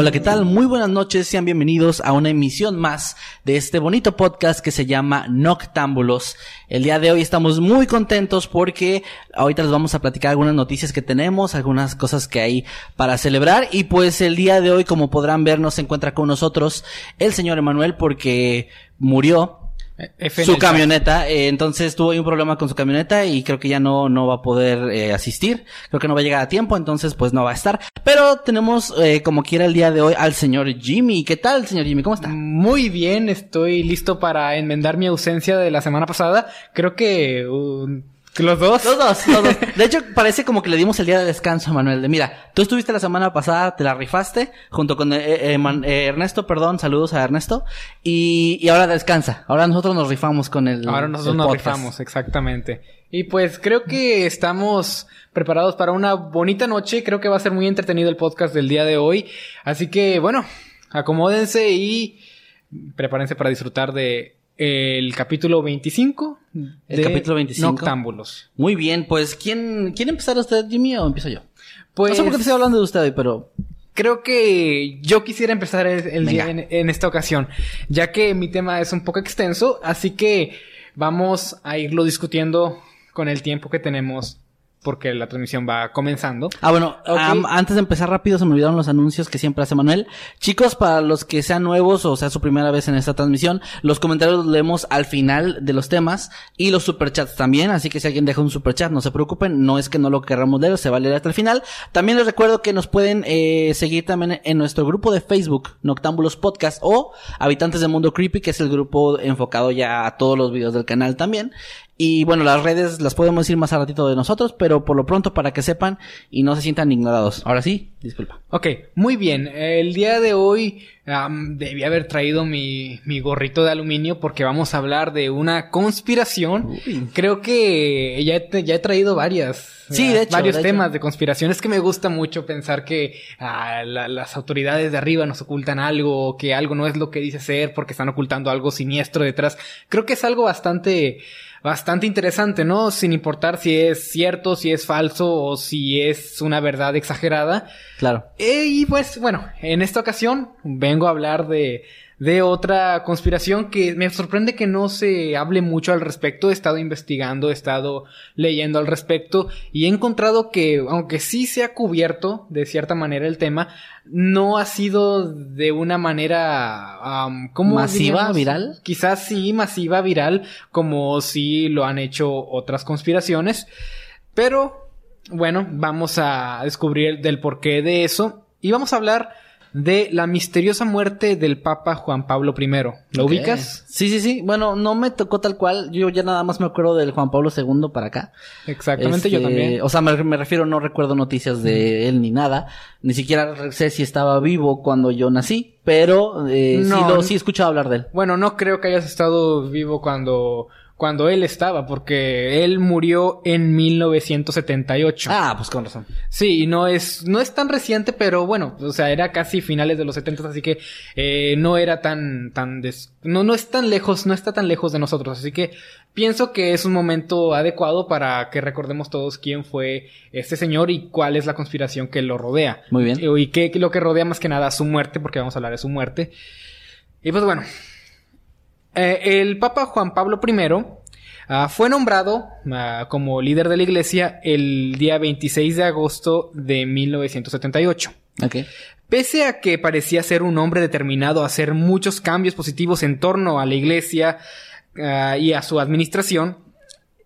Hola, ¿qué tal? Muy buenas noches, sean bienvenidos a una emisión más de este bonito podcast que se llama Noctámbulos. El día de hoy estamos muy contentos porque ahorita les vamos a platicar algunas noticias que tenemos, algunas cosas que hay para celebrar y pues el día de hoy, como podrán ver, no se encuentra con nosotros el señor Emanuel porque murió F su camioneta, eh, entonces tuvo ahí un problema con su camioneta y creo que ya no, no va a poder eh, asistir, creo que no va a llegar a tiempo, entonces pues no va a estar. Pero tenemos eh, como quiera el día de hoy al señor Jimmy. ¿Qué tal, señor Jimmy? ¿Cómo está? Muy bien, estoy listo para enmendar mi ausencia de la semana pasada. Creo que, uh, los dos. Los dos, los dos. De hecho, parece como que le dimos el día de descanso a Manuel. De mira, tú estuviste la semana pasada, te la rifaste, junto con eh, eh, Man- eh, Ernesto, perdón, saludos a Ernesto. Y, y ahora descansa. Ahora nosotros nos rifamos con el. Ahora nosotros el nos podcast. rifamos, exactamente. Y pues creo que estamos preparados para una bonita noche. Creo que va a ser muy entretenido el podcast del día de hoy. Así que, bueno, acomódense y prepárense para disfrutar de el capítulo 25 El capítulo 25. Noctámbulos. Muy bien, pues ¿quién quiere empezar usted, Jimmy, o empiezo yo? Pues no sé por qué te estoy hablando de usted hoy, pero Creo que yo quisiera empezar el, el día en esta ocasión, ya que mi tema es un poco extenso, así que vamos a irlo discutiendo con el tiempo que tenemos, porque la transmisión va comenzando. Ah, bueno, antes de empezar rápido se me olvidaron los anuncios que siempre hace Manuel. Chicos, para los que sean nuevos o sea su primera vez en esta transmisión, los comentarios los leemos al final de los temas y los superchats también, así que si alguien deja un superchat, no se preocupen, no es que no lo querramos leer, se va a leer hasta el final. También les recuerdo que nos pueden eh, seguir también en nuestro grupo de Facebook, Noctámbulos Podcast o Habitantes del Mundo Creepy, que es el grupo enfocado ya a todos los videos del canal también. Y bueno, las redes las podemos decir más a ratito de nosotros, pero por lo pronto para que sepan y no se sientan ignorados. Ahora sí, disculpa. Ok, muy bien. El día de hoy am, debí haber traído mi, mi gorrito de aluminio porque vamos a hablar de una conspiración. Creo que ya he, ya he traído varias. Sí, de hecho, Varios de hecho. temas de conspiración. Es que me gusta mucho pensar que la- las autoridades de arriba nos ocultan algo, que algo no es lo que dice ser porque están ocultando algo siniestro detrás. Creo que es algo bastante bastante interesante, ¿no? Sin importar si es cierto, si es falso o si es una verdad exagerada. Claro. Eh, y pues bueno, en esta ocasión vengo a hablar de, de otra conspiración que me sorprende que no se hable mucho al respecto. He estado investigando, he estado leyendo al respecto y he encontrado que, aunque sí se ha cubierto de cierta manera el tema, no ha sido de una manera, am, ¿cómo ¿Masiva, diríamos? viral? Quizás sí, masiva, viral, como sí lo han hecho otras conspiraciones. Pero bueno, vamos a descubrir del porqué de eso y vamos a hablar de la misteriosa muerte del Papa Juan Pablo I. ¿Lo ubicas? Sí, sí, sí. Bueno, no me tocó tal cual. Yo ya nada más me acuerdo del Juan Pablo II para acá. Exactamente, yo Este, también. O sea, me, me refiero, no recuerdo noticias de él ni nada. Ni siquiera sé si estaba vivo cuando yo nací. Pero eh, sí, No. lo, sí he escuchado hablar de él. Bueno, no creo que hayas estado vivo cuando, cuando él estaba, porque él murió en 1978. Ah, pues con razón. Sí, y no es, no es tan reciente, pero bueno, o sea, era casi finales de los 70, así que eh, no era tan, tan des- no, no es tan lejos, no está tan lejos de nosotros, así que pienso que es un momento adecuado para que recordemos todos quién fue este señor y cuál es la conspiración que lo rodea. Muy bien. Y qué lo que rodea más que nada su muerte, porque vamos a hablar de su muerte. Y pues bueno, eh, el Papa Juan Pablo I ah, fue nombrado ah, como líder de la iglesia el día 26 de agosto de 1978. Ok. Pese a que parecía ser un hombre determinado a hacer muchos cambios positivos en torno a la iglesia ah, y a su administración,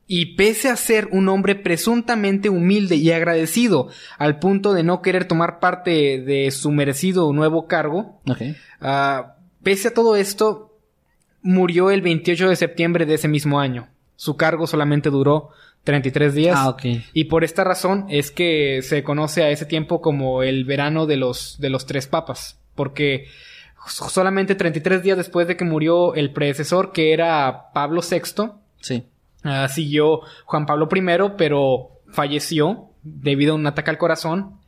Y pese a ser un hombre presuntamente humilde y agradecido, al punto de no querer tomar parte de su merecido nuevo cargo, pese a todo esto, murió el 28 de septiembre de ese mismo año. Su cargo solamente duró 33 días. Ah, ok. Y por esta razón es que se conoce a ese tiempo como el verano de los, de los tres papas. Porque solamente 33 días después de que murió el predecesor, que era Pablo VI, Sí. ah, siguió Juan Pablo I, pero falleció debido a un ataque al corazón,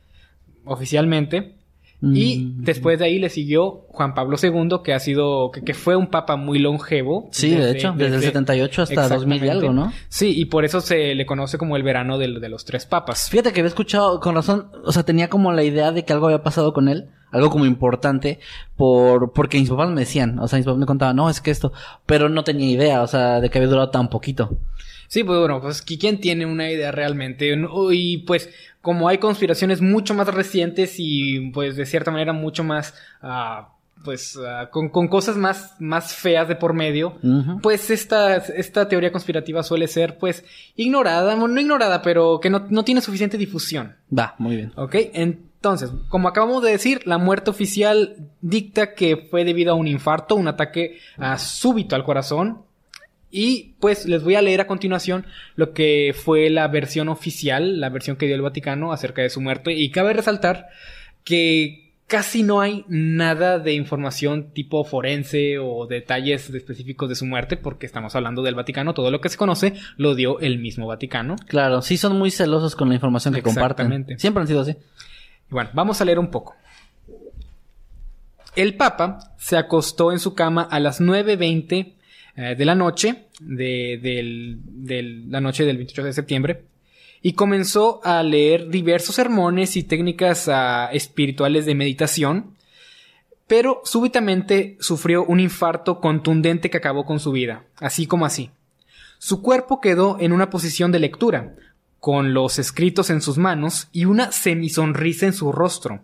oficialmente. Y Mm. después de ahí le siguió Juan Pablo II, que ha sido, que, que fue un papa muy longevo. Sí, de hecho, desde el 78 hasta 2000 y algo, ¿no? Sí, y por eso se le conoce como el verano del- de, los tres papas. Fíjate que había escuchado, con razón, o sea, tenía como la idea de que algo había pasado con él, algo como importante, por, porque mis papás me decían, o sea, mis papás me contaban, no, es que esto, pero no tenía idea, o sea, de que había durado tan poquito. Sí, pues bueno, pues ¿qui- ¿quién tiene una idea realmente? Y pues como hay conspiraciones mucho más recientes y pues de cierta manera mucho más, ah, pues ah, con, con cosas más, más feas de por medio, pues esta, esta teoría conspirativa suele ser pues ignorada, no ignorada, pero que no, no tiene suficiente difusión. Va, muy bien. ¿Ok? Entonces, como acabamos de decir, la muerte oficial dicta que fue debido a un infarto, un ataque ah, súbito al corazón. Y pues les voy a leer a continuación lo que fue la versión oficial, la versión que dio el Vaticano acerca de su muerte. Y cabe resaltar que casi no hay nada de información tipo forense o detalles específicos de su muerte, porque estamos hablando del Vaticano. Todo lo que se conoce lo dio el mismo Vaticano. Claro, sí son muy celosos con la información que comparten. Exactamente. Siempre han sido así. Bueno, vamos a leer un poco. El Papa se acostó en su cama a las 9.20 eh, de la noche, de, la noche del 28 de septiembre, y comenzó a leer diversos sermones y técnicas ah, espirituales de meditación, pero súbitamente sufrió un infarto contundente que acabó con su vida, así como así. Su cuerpo quedó en una posición de lectura, con los escritos en sus manos y una semisonrisa en su rostro.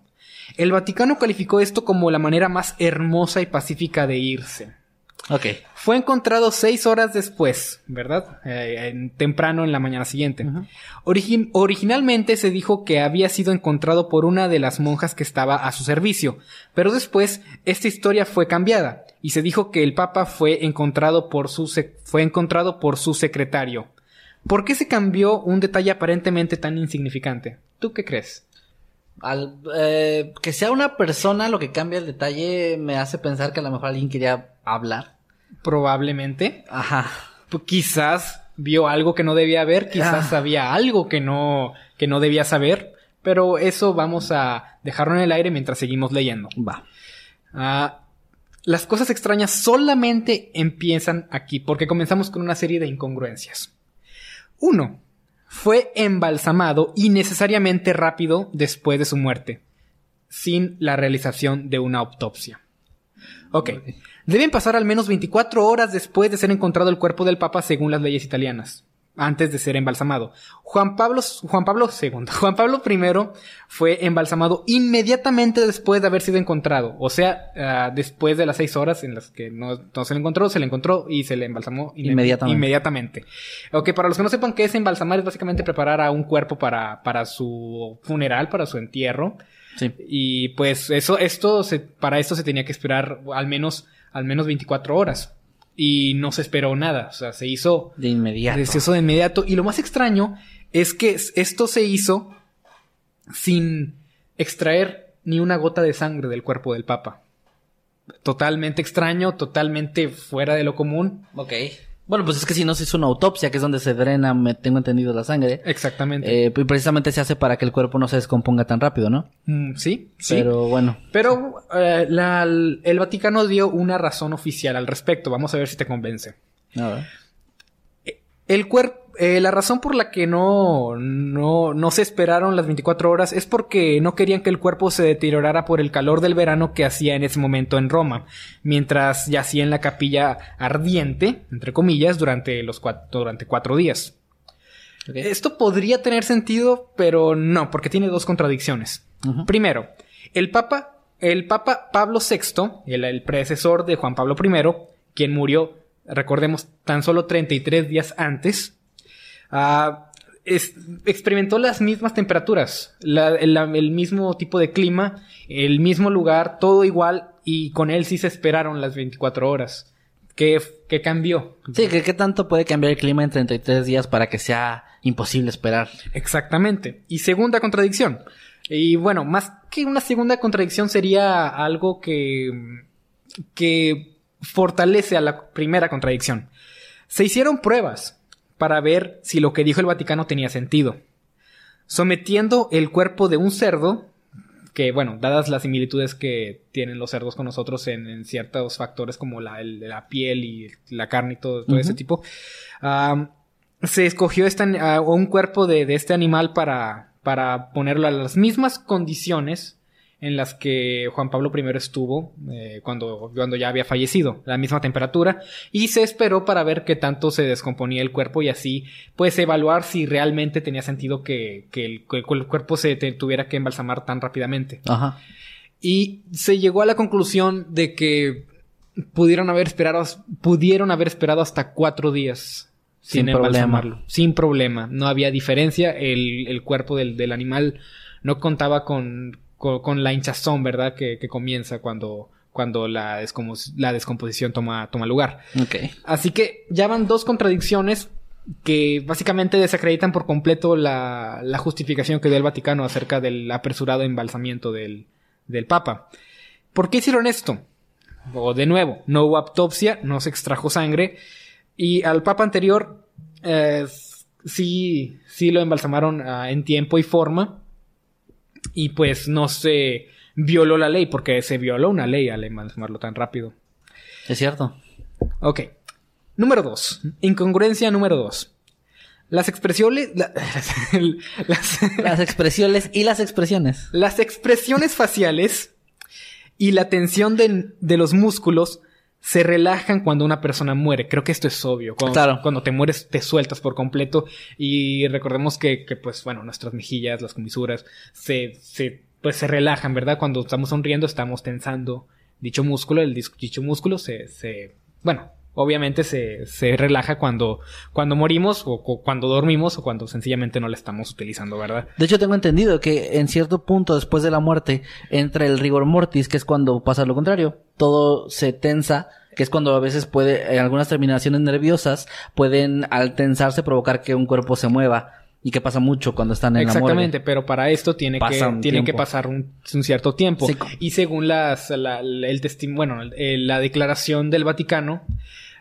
El Vaticano calificó esto como la manera más hermosa y pacífica de irse. Ok. Fue encontrado seis horas después, ¿verdad? Eh, en- temprano en la mañana siguiente. Origi- originalmente se dijo que había sido encontrado por una de las monjas que estaba a su servicio, pero después esta historia fue cambiada y se dijo que el Papa fue encontrado por su, fue encontrado por su secretario. ¿Por qué se cambió un detalle aparentemente tan insignificante? ¿Tú qué crees? Al, eh, que sea una persona lo que cambia el detalle me hace pensar que a lo mejor alguien quería hablar. Probablemente. Ajá. Quizás vio algo que no debía ver, quizás Ah. sabía algo que no, que no debía saber, pero eso vamos a dejarlo en el aire mientras seguimos leyendo. Va. Ah, las cosas extrañas solamente empiezan aquí, porque comenzamos con una serie de incongruencias. Uno, fue embalsamado innecesariamente rápido después de su muerte, sin la realización de una autopsia. Ok. Deben pasar al menos 24 horas después de ser encontrado el cuerpo del Papa según las leyes italianas, antes de ser embalsamado. Juan Pablo, Juan Pablo II, Juan Pablo I fue embalsamado inmediatamente después de haber sido encontrado. O sea, ah, después de las 6 horas en las que no, no se le encontró, se le encontró y se le embalsamó inme- Inmediatamente. inmediatamente. Ok, para los que no sepan qué es embalsamar, es básicamente preparar a un cuerpo para, para su funeral, para su entierro. Sí. Y pues eso, esto se, para esto se tenía que esperar al menos, al menos 24 horas. Y no se esperó nada. O sea, se hizo, De inmediato. se hizo de inmediato. Y lo más extraño es que esto se hizo sin extraer ni una gota de sangre del cuerpo del Papa. Totalmente extraño, totalmente fuera de lo común. Ok. Bueno, pues es que si no se hizo una autopsia, que es donde se drena, me tengo entendido, la sangre. Exactamente. Eh, y precisamente se hace para que el cuerpo no se descomponga tan rápido, ¿no? Mm, sí, sí. Pero bueno. Pero eh, la- el Vaticano dio una razón oficial al respecto. Vamos a ver si te convence. A ver. El cuerpo, la razón por la que no, no, no se esperaron las 24 horas es porque no querían que el cuerpo se deteriorara por el calor del verano que hacía en ese momento en Roma, mientras yacía en la capilla ardiente, entre comillas, durante los cuatro, durante cuatro días. Esto podría tener sentido, pero no, porque tiene dos contradicciones. Primero, el Papa, el Papa Pablo VI, el, el predecesor de Juan Pablo I, quien murió, recordemos, tan solo 33 días antes, ah, es- experimentó las mismas temperaturas, la- el, el mismo tipo de clima, el mismo lugar, todo igual, y con él sí se esperaron las 24 horas. ¿Qué, qué cambió? Sí, que qué tanto puede cambiar el clima en 33 días para que sea imposible esperar. Exactamente. Y segunda contradicción. Y bueno, más que una segunda contradicción sería algo que, que fortalece a la primera contradicción. Se hicieron pruebas para ver si lo que dijo el Vaticano tenía sentido. Sometiendo el cuerpo de un cerdo, que bueno, dadas las similitudes que tienen los cerdos con nosotros en, en ciertos factores como la, el- la piel y la carne y todo, todo ese tipo, se escogió este, un cuerpo de, de este animal para, para ponerlo a las mismas condiciones en las que Juan Pablo I estuvo eh, cuando, cuando ya había fallecido, la misma temperatura, y se esperó para ver qué tanto se descomponía el cuerpo y así, pues evaluar si realmente tenía sentido que, que el, que el cuerpo se te- tuviera que embalsamar tan rápidamente. Ajá. Y se llegó a la conclusión de que pudieron haber esperado, pudieron haber esperado hasta cuatro días sin, Sin problema. embalsamarlo. Sin problema. No había diferencia. El, el cuerpo del, del animal no contaba con, con, con la hinchazón, ¿verdad? Que, que comienza cuando, cuando la, descompos- la descomposición toma, toma lugar. Así que ya van dos contradicciones que básicamente desacreditan por completo la, la justificación que dio el Vaticano acerca del apresurado embalsamiento del, del Papa. ¿Por qué hicieron esto? O de nuevo, no hubo autopsia, no se extrajo sangre y al Papa anterior eh, sí, sí lo embalsamaron ah, en tiempo y forma y pues no se violó la ley porque se violó una ley al embalsamarlo tan rápido. Es cierto. Ok. Número 2. Incongruencia número 2. Las expresiones. la- las, Las expresiones y las expresiones. las expresiones faciales y la tensión de, de los músculos se relajan cuando una persona muere. Creo que esto es obvio. Cuando, Claro. cuando te mueres, te sueltas por completo. Y recordemos que, que, pues, bueno, nuestras mejillas, las comisuras, se, se, pues, se relajan, ¿verdad? Cuando estamos sonriendo, estamos tensando dicho músculo. El dicho músculo se, se, bueno, obviamente se, se relaja cuando, cuando morimos o, cu- cuando dormimos o cuando sencillamente no la estamos utilizando, ¿verdad? De hecho, tengo entendido que en cierto punto después de la muerte entra el rigor mortis, que es cuando pasa lo contrario. Todo se tensa, que es cuando a veces puede, en algunas terminaciones nerviosas, pueden al tensarse provocar que un cuerpo se mueva. Y que pasa mucho cuando están en Exactamente, la morgue. pero para esto tiene Pasa que tiene que pasar un, un cierto tiempo. Sí. Y según las la- el testimonio, bueno, el- la declaración del Vaticano,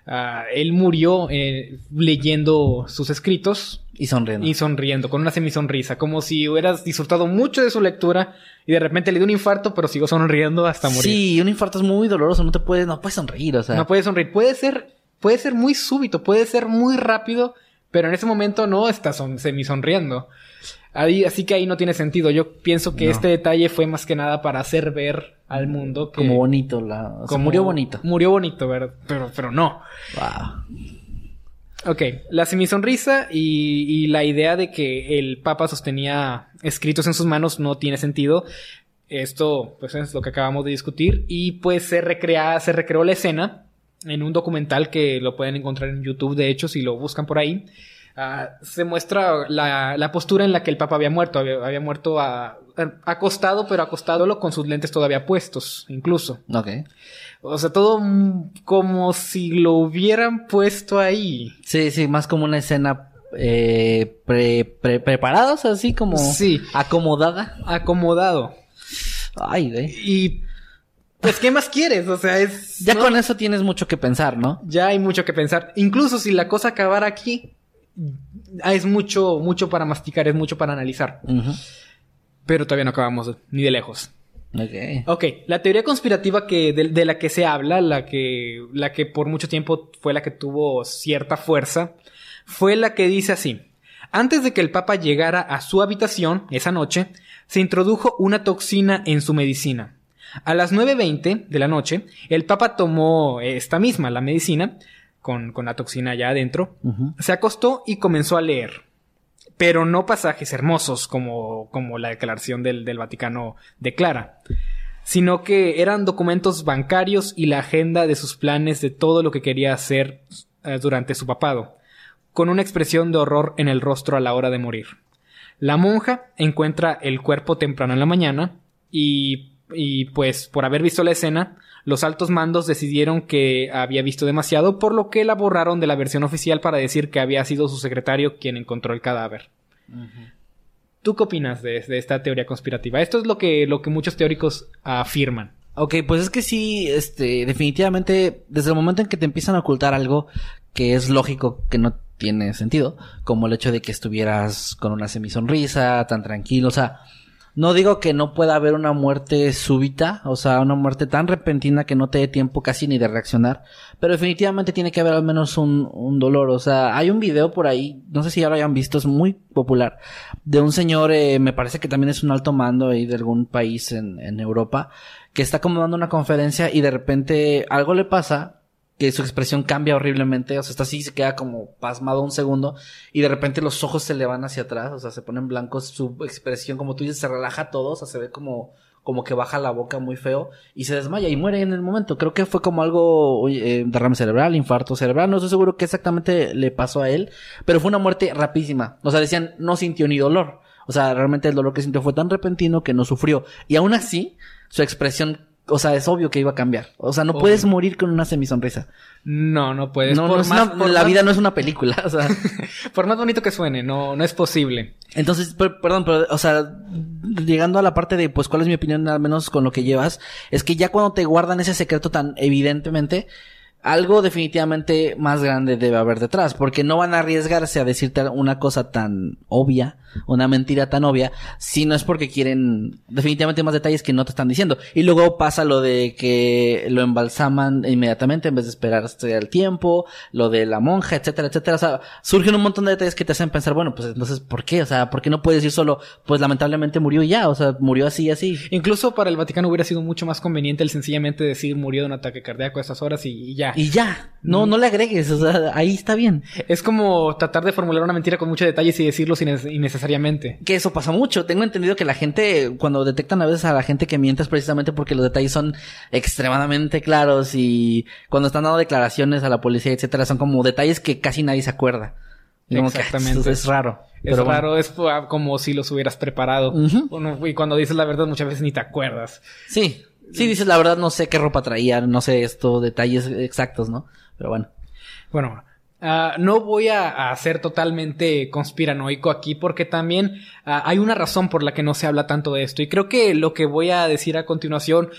ah, él murió eh, leyendo sus escritos Y sonriendo. y sonriendo, con una semisonrisa, como si hubieras disfrutado mucho de su lectura y de repente le dio un infarto, pero siguió sonriendo hasta morir. Sí, un infarto es muy doloroso, no te puedes, no puedes sonreír, o sea. No puede sonreír. Puede ser, puede ser muy súbito, puede ser muy rápido, pero en ese momento no está son, semisonriendo. Ahí, así que ahí no tiene sentido. Yo pienso que No. este detalle fue más que nada para hacer ver al mundo que... como bonito, la, o sea, como- murió bonito. Murió bonito, ¿verdad? Pero, pero no. Wow. Ok, la semisonrisa y, y la idea de que el Papa sostenía escritos en sus manos no tiene sentido. Esto, pues, es lo que acabamos de discutir. Y pues se recrea, se recreó la escena en un documental que lo pueden encontrar en YouTube, de hecho, si lo buscan por ahí. Ah, se muestra la, la postura en la que el Papa había muerto. Había, había muerto a- a- acostado, pero acostado con sus lentes todavía puestos, incluso. Ok. O sea, todo como si lo hubieran puesto ahí. Sí, sí, más como una escena eh, pre, pre- preparados, así como Sí. acomodada. acomodado. Ay, güey. Y pues, ¿qué más quieres? O sea, es. Ya ¿no? con eso tienes mucho que pensar, ¿no? Ya hay mucho que pensar. Incluso si la cosa acabara aquí, es mucho, mucho para masticar, es mucho para analizar. Pero todavía no acabamos ni de lejos. Ok. Ok, la teoría conspirativa que de, de la que se habla, la que, la que por mucho tiempo fue la que tuvo cierta fuerza, fue la que dice así. Antes de que el Papa llegara a su habitación esa noche, se introdujo una toxina en su medicina. A las 9.20 de la noche, el Papa tomó esta misma, la medicina, con, con la toxina ya adentro, se acostó y comenzó a leer. Pero no pasajes hermosos como, como la declaración del, del Vaticano declara, sino que eran documentos bancarios y la agenda de sus planes de todo lo que quería hacer eh, durante su papado. con una expresión de horror en el rostro a la hora de morir. La monja encuentra el cuerpo temprano en la mañana y, y pues por haber visto la escena, los altos mandos decidieron que había visto demasiado, por lo que la borraron de la versión oficial para decir que había sido su secretario quien encontró el cadáver. ¿Tú qué opinas de, de, esta teoría conspirativa? Esto es lo que, lo que muchos teóricos afirman. Ok, pues es que sí, este, definitivamente, desde el momento en que te empiezan a ocultar algo que es lógico que no tiene sentido, como el hecho de que estuvieras con una semisonrisa, tan tranquilo, o sea, no digo que no pueda haber una muerte súbita, o sea, una muerte tan repentina que no te dé tiempo casi ni de reaccionar, pero definitivamente tiene que haber al menos un, un dolor, o sea, hay un video por ahí, no sé si ya lo hayan visto, es muy popular, de un señor, eh, me parece que también es un alto mando ahí de algún país en, en Europa, que está como dando una conferencia y de repente algo le pasa que su expresión cambia horriblemente, o sea, está así, se queda como pasmado un segundo y de repente los ojos se le van hacia atrás, o sea, se ponen blancos, su expresión, como tú dices, se relaja todo, o sea, se ve como, como que baja la boca muy feo y se desmaya y muere en el momento. Creo que fue como algo, eh, derrame cerebral, infarto cerebral, no estoy seguro qué exactamente le pasó a él, pero fue una muerte rapidísima, o sea, decían, no sintió ni dolor. O sea, realmente el dolor que sintió fue tan repentino que no sufrió. Y aún así, su expresión o sea, es obvio que iba a cambiar. O sea, no Obvio. puedes morir con una semisonrisa. No, no puedes. No, Por no es más- una- por la más- vida no es una película. O sea, Por más bonito que suene, no, no es posible. entonces, per- perdón, pero, o sea, llegando a la parte de, pues, cuál es mi opinión, al menos con lo que llevas, es que ya cuando te guardan ese secreto tan evidentemente, algo definitivamente más grande debe haber detrás, porque no van a arriesgarse a decirte una cosa tan obvia, una mentira tan obvia, si no es porque quieren definitivamente más detalles que no te están diciendo. Y luego pasa lo de que lo embalsaman inmediatamente en vez de esperarse al tiempo, lo de la monja, etcétera, etcétera. O sea, surgen un montón de detalles que te hacen pensar, bueno, pues entonces, ¿por qué? O sea, ¿por qué no puedes decir solo, pues lamentablemente murió ya? O sea, murió así así. Incluso para el Vaticano hubiera sido mucho más conveniente el sencillamente decir murió de un ataque cardíaco a estas horas y ya. Y ya, no, no le agregues, o sea, ahí está bien. Es como tratar de formular una mentira con muchos detalles y decirlo sin innecesariamente. Que eso pasa mucho. Tengo entendido que la gente, cuando detectan a veces a la gente que miente es precisamente porque los detalles son extremadamente claros y cuando están dando declaraciones a la policía, etcétera, son como detalles que casi nadie se acuerda. Como que, Exactamente. es raro. Es Pero bueno. raro, es ah, como si los hubieras preparado. Y cuando dices la verdad muchas veces ni te acuerdas. Sí. Sí, dices la verdad, no sé qué ropa traía, no sé esto, detalles exactos, ¿no? Pero bueno. Bueno, ah, no voy a, a ser totalmente conspiranoico aquí porque también ah, hay una razón por la que no se habla tanto de esto y creo que lo que voy a decir a continuación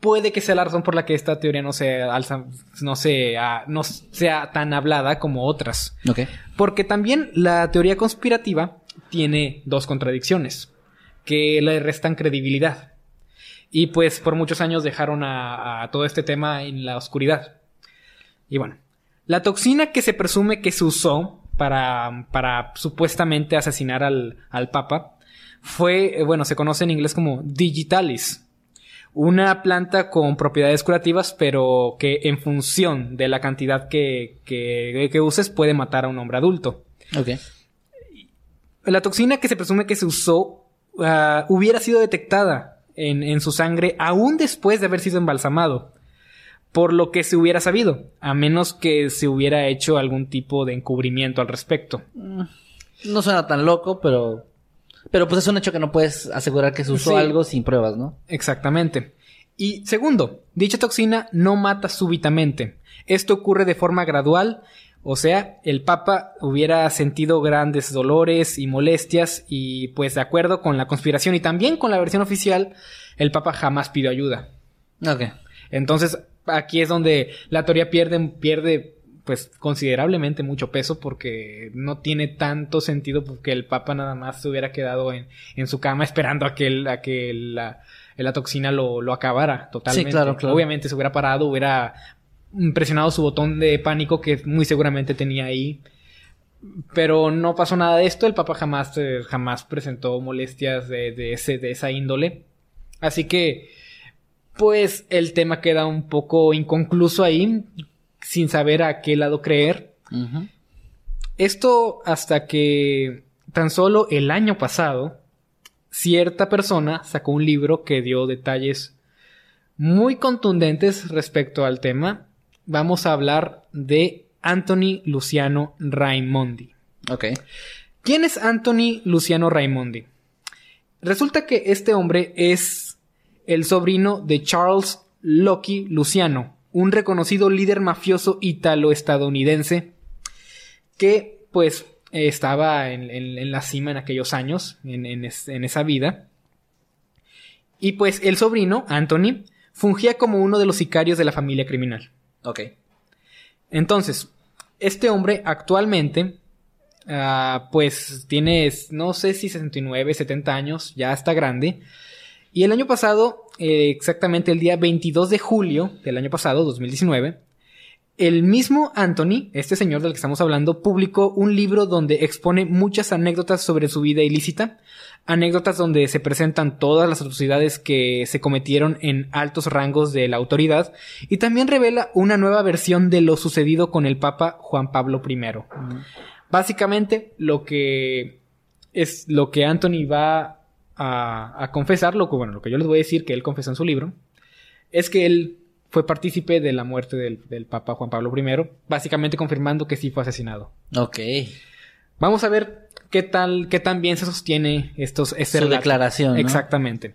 puede que sea la razón por la que esta teoría no se alza, no se, ah, no sea tan hablada como otras. Ok. Porque también la teoría conspirativa tiene dos contradicciones que le restan credibilidad. Y pues por muchos años dejaron a, a todo este tema en la oscuridad. Y bueno, la toxina que se presume que se usó para, para supuestamente asesinar al, al Papa fue, eh, bueno, se conoce en inglés como digitalis. Una planta con propiedades curativas, pero que en función de la cantidad que, que, que uses puede matar a un hombre adulto. Ok. La toxina que se presume que se usó ah, hubiera sido detectada en, en su sangre aún después de haber sido embalsamado. Por lo que se hubiera sabido, a menos que se hubiera hecho algún tipo de encubrimiento al respecto. No suena tan loco, pero... Pero pues es un hecho que no puedes asegurar que se usó Sí. algo sin pruebas, ¿no? Exactamente. Y segundo, dicha toxina no mata súbitamente. Esto ocurre de forma gradual, o sea, el Papa hubiera sentido grandes dolores y molestias y pues de acuerdo con la conspiración y también con la versión oficial, el Papa jamás pidió ayuda. Ok. Entonces, aquí es donde la teoría pierde, pierde pues considerablemente mucho peso porque no tiene tanto sentido porque el Papa nada más se hubiera quedado en, en su cama esperando a que, el- a que la, la toxina lo, lo acabara totalmente. Sí, claro, claro. Obviamente se hubiera parado, hubiera presionado su botón de pánico que muy seguramente tenía ahí. Pero no pasó nada de esto, el Papa jamás, eh, jamás presentó molestias de, de, ese, de esa índole. Así que, pues el tema queda un poco inconcluso ahí, sin saber a qué lado creer. Esto hasta que tan solo el año pasado, cierta persona sacó un libro que dio detalles muy contundentes respecto al tema. Vamos a hablar de Anthony Luciano Raimondi. Ok. ¿Quién es Anthony Luciano Raimondi? Resulta que este hombre es el sobrino de Charles Loki Luciano, un reconocido líder mafioso italo-estadounidense que pues estaba en, la cima en aquellos años, en, en esa vida. Y pues el sobrino, Anthony, fungía como uno de los sicarios de la familia criminal. Ok. Entonces, este hombre actualmente, ah, pues tiene, no sé si 69, 70 años, ya está grande. Y el año pasado, eh, exactamente el día 22 de julio del año pasado, 2019, el mismo Anthony, este señor del que estamos hablando, publicó un libro donde expone muchas anécdotas sobre su vida ilícita, anécdotas donde se presentan todas las atrocidades que se cometieron en altos rangos de la autoridad y también revela una nueva versión de lo sucedido con el Papa Juan Pablo I. Básicamente lo que es lo que Anthony va a, a confesar, lo que, bueno, lo que yo les voy a decir que él confesó en su libro, es que él fue partícipe de la muerte del, Papa Juan Pablo I, básicamente confirmando que sí fue asesinado. Ok. Vamos a ver qué tal, qué tan bien se sostiene estos, este Su declaración. Exactamente.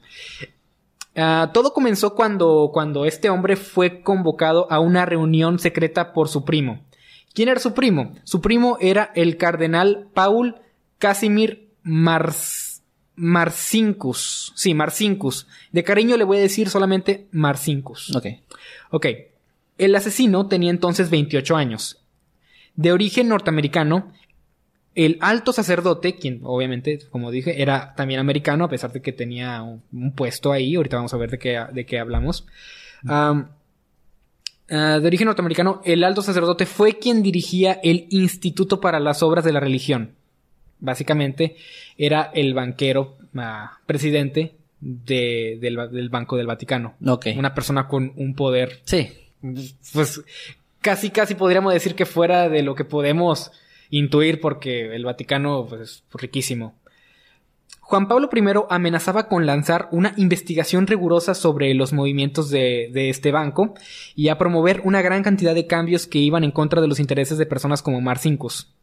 Ah, todo comenzó cuando, cuando este hombre fue convocado a una reunión secreta por su primo. ¿Quién era su primo? Su primo era el cardenal Paul Casimir Mars Marcincus. Sí, Marcincus. De cariño le voy a decir solamente Marcincus. Ok. Ok. El asesino tenía entonces 28 años. De origen norteamericano, el alto sacerdote, quien obviamente, como dije, era también americano, a pesar de que tenía un, puesto ahí, ahorita vamos a ver de qué, de qué hablamos. Ah, de origen norteamericano, el alto sacerdote fue quien dirigía el Instituto para las Obras de la Religión. Básicamente era el banquero ah, presidente del, Banco del Vaticano. Una persona con un poder. Sí. Pues casi, casi podríamos decir que fuera de lo que podemos intuir porque el Vaticano pues, es riquísimo. Juan Pablo I amenazaba con lanzar una investigación rigurosa sobre los movimientos de, este banco y a promover una gran cantidad de cambios que iban en contra de los intereses de personas como Marcinkus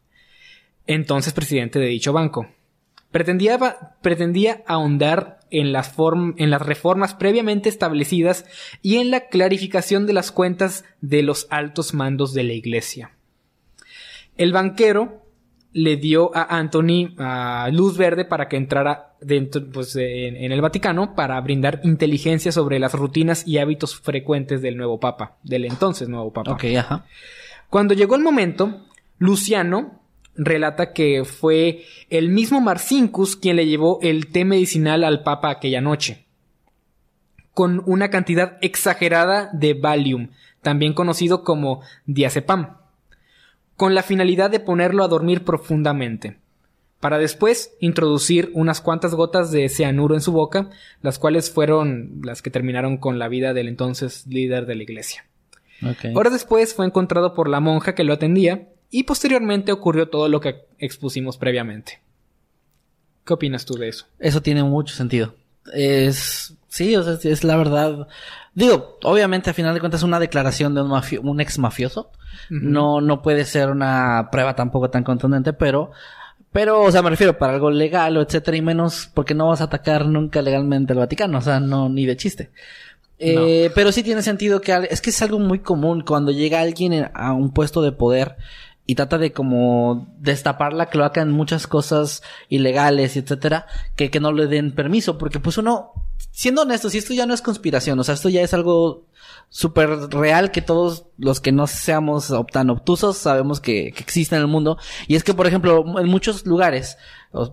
entonces presidente de dicho banco. Pretendía, pretendía ahondar en las reformas previamente establecidas y en la clarificación de las cuentas de los altos mandos de la iglesia. El banquero le dio a Anthony luz verde para que entrara dentro, pues, en, el Vaticano para brindar inteligencia sobre las rutinas y hábitos frecuentes del nuevo papa, del entonces nuevo papa. ajá. Cuando llegó el momento, Luciano relata que fue el mismo Marcincus quien le llevó el té medicinal al Papa aquella noche, con una cantidad exagerada de Valium, también conocido como diazepam, con la finalidad de ponerlo a dormir profundamente, para después introducir unas cuantas gotas de cianuro en su boca, las cuales fueron las que terminaron con la vida del entonces líder de la iglesia. Horas después fue encontrado por la monja que lo atendía y posteriormente ocurrió todo lo que expusimos previamente. ¿Qué opinas tú de eso? Eso tiene mucho sentido. Es, sí, o sea, es la verdad. Digo, obviamente a final de cuentas es una declaración de un, un ex mafioso. No, no puede ser una prueba tampoco tan contundente, pero, pero, o sea, me refiero para algo legal o etcétera y menos porque no vas a atacar nunca legalmente al Vaticano, o sea, no, ni de chiste. Eh, Pero sí tiene sentido que es que es algo muy común cuando llega alguien a un puesto de poder y trata de como destapar la cloaca en muchas cosas ilegales etcétera, que, que no le den permiso, porque pues uno, siendo honesto, si esto ya no es conspiración, o sea, esto ya es algo súper real que todos los que no seamos tan obtusos sabemos que, que existe en el mundo, y es que, por ejemplo, en muchos lugares,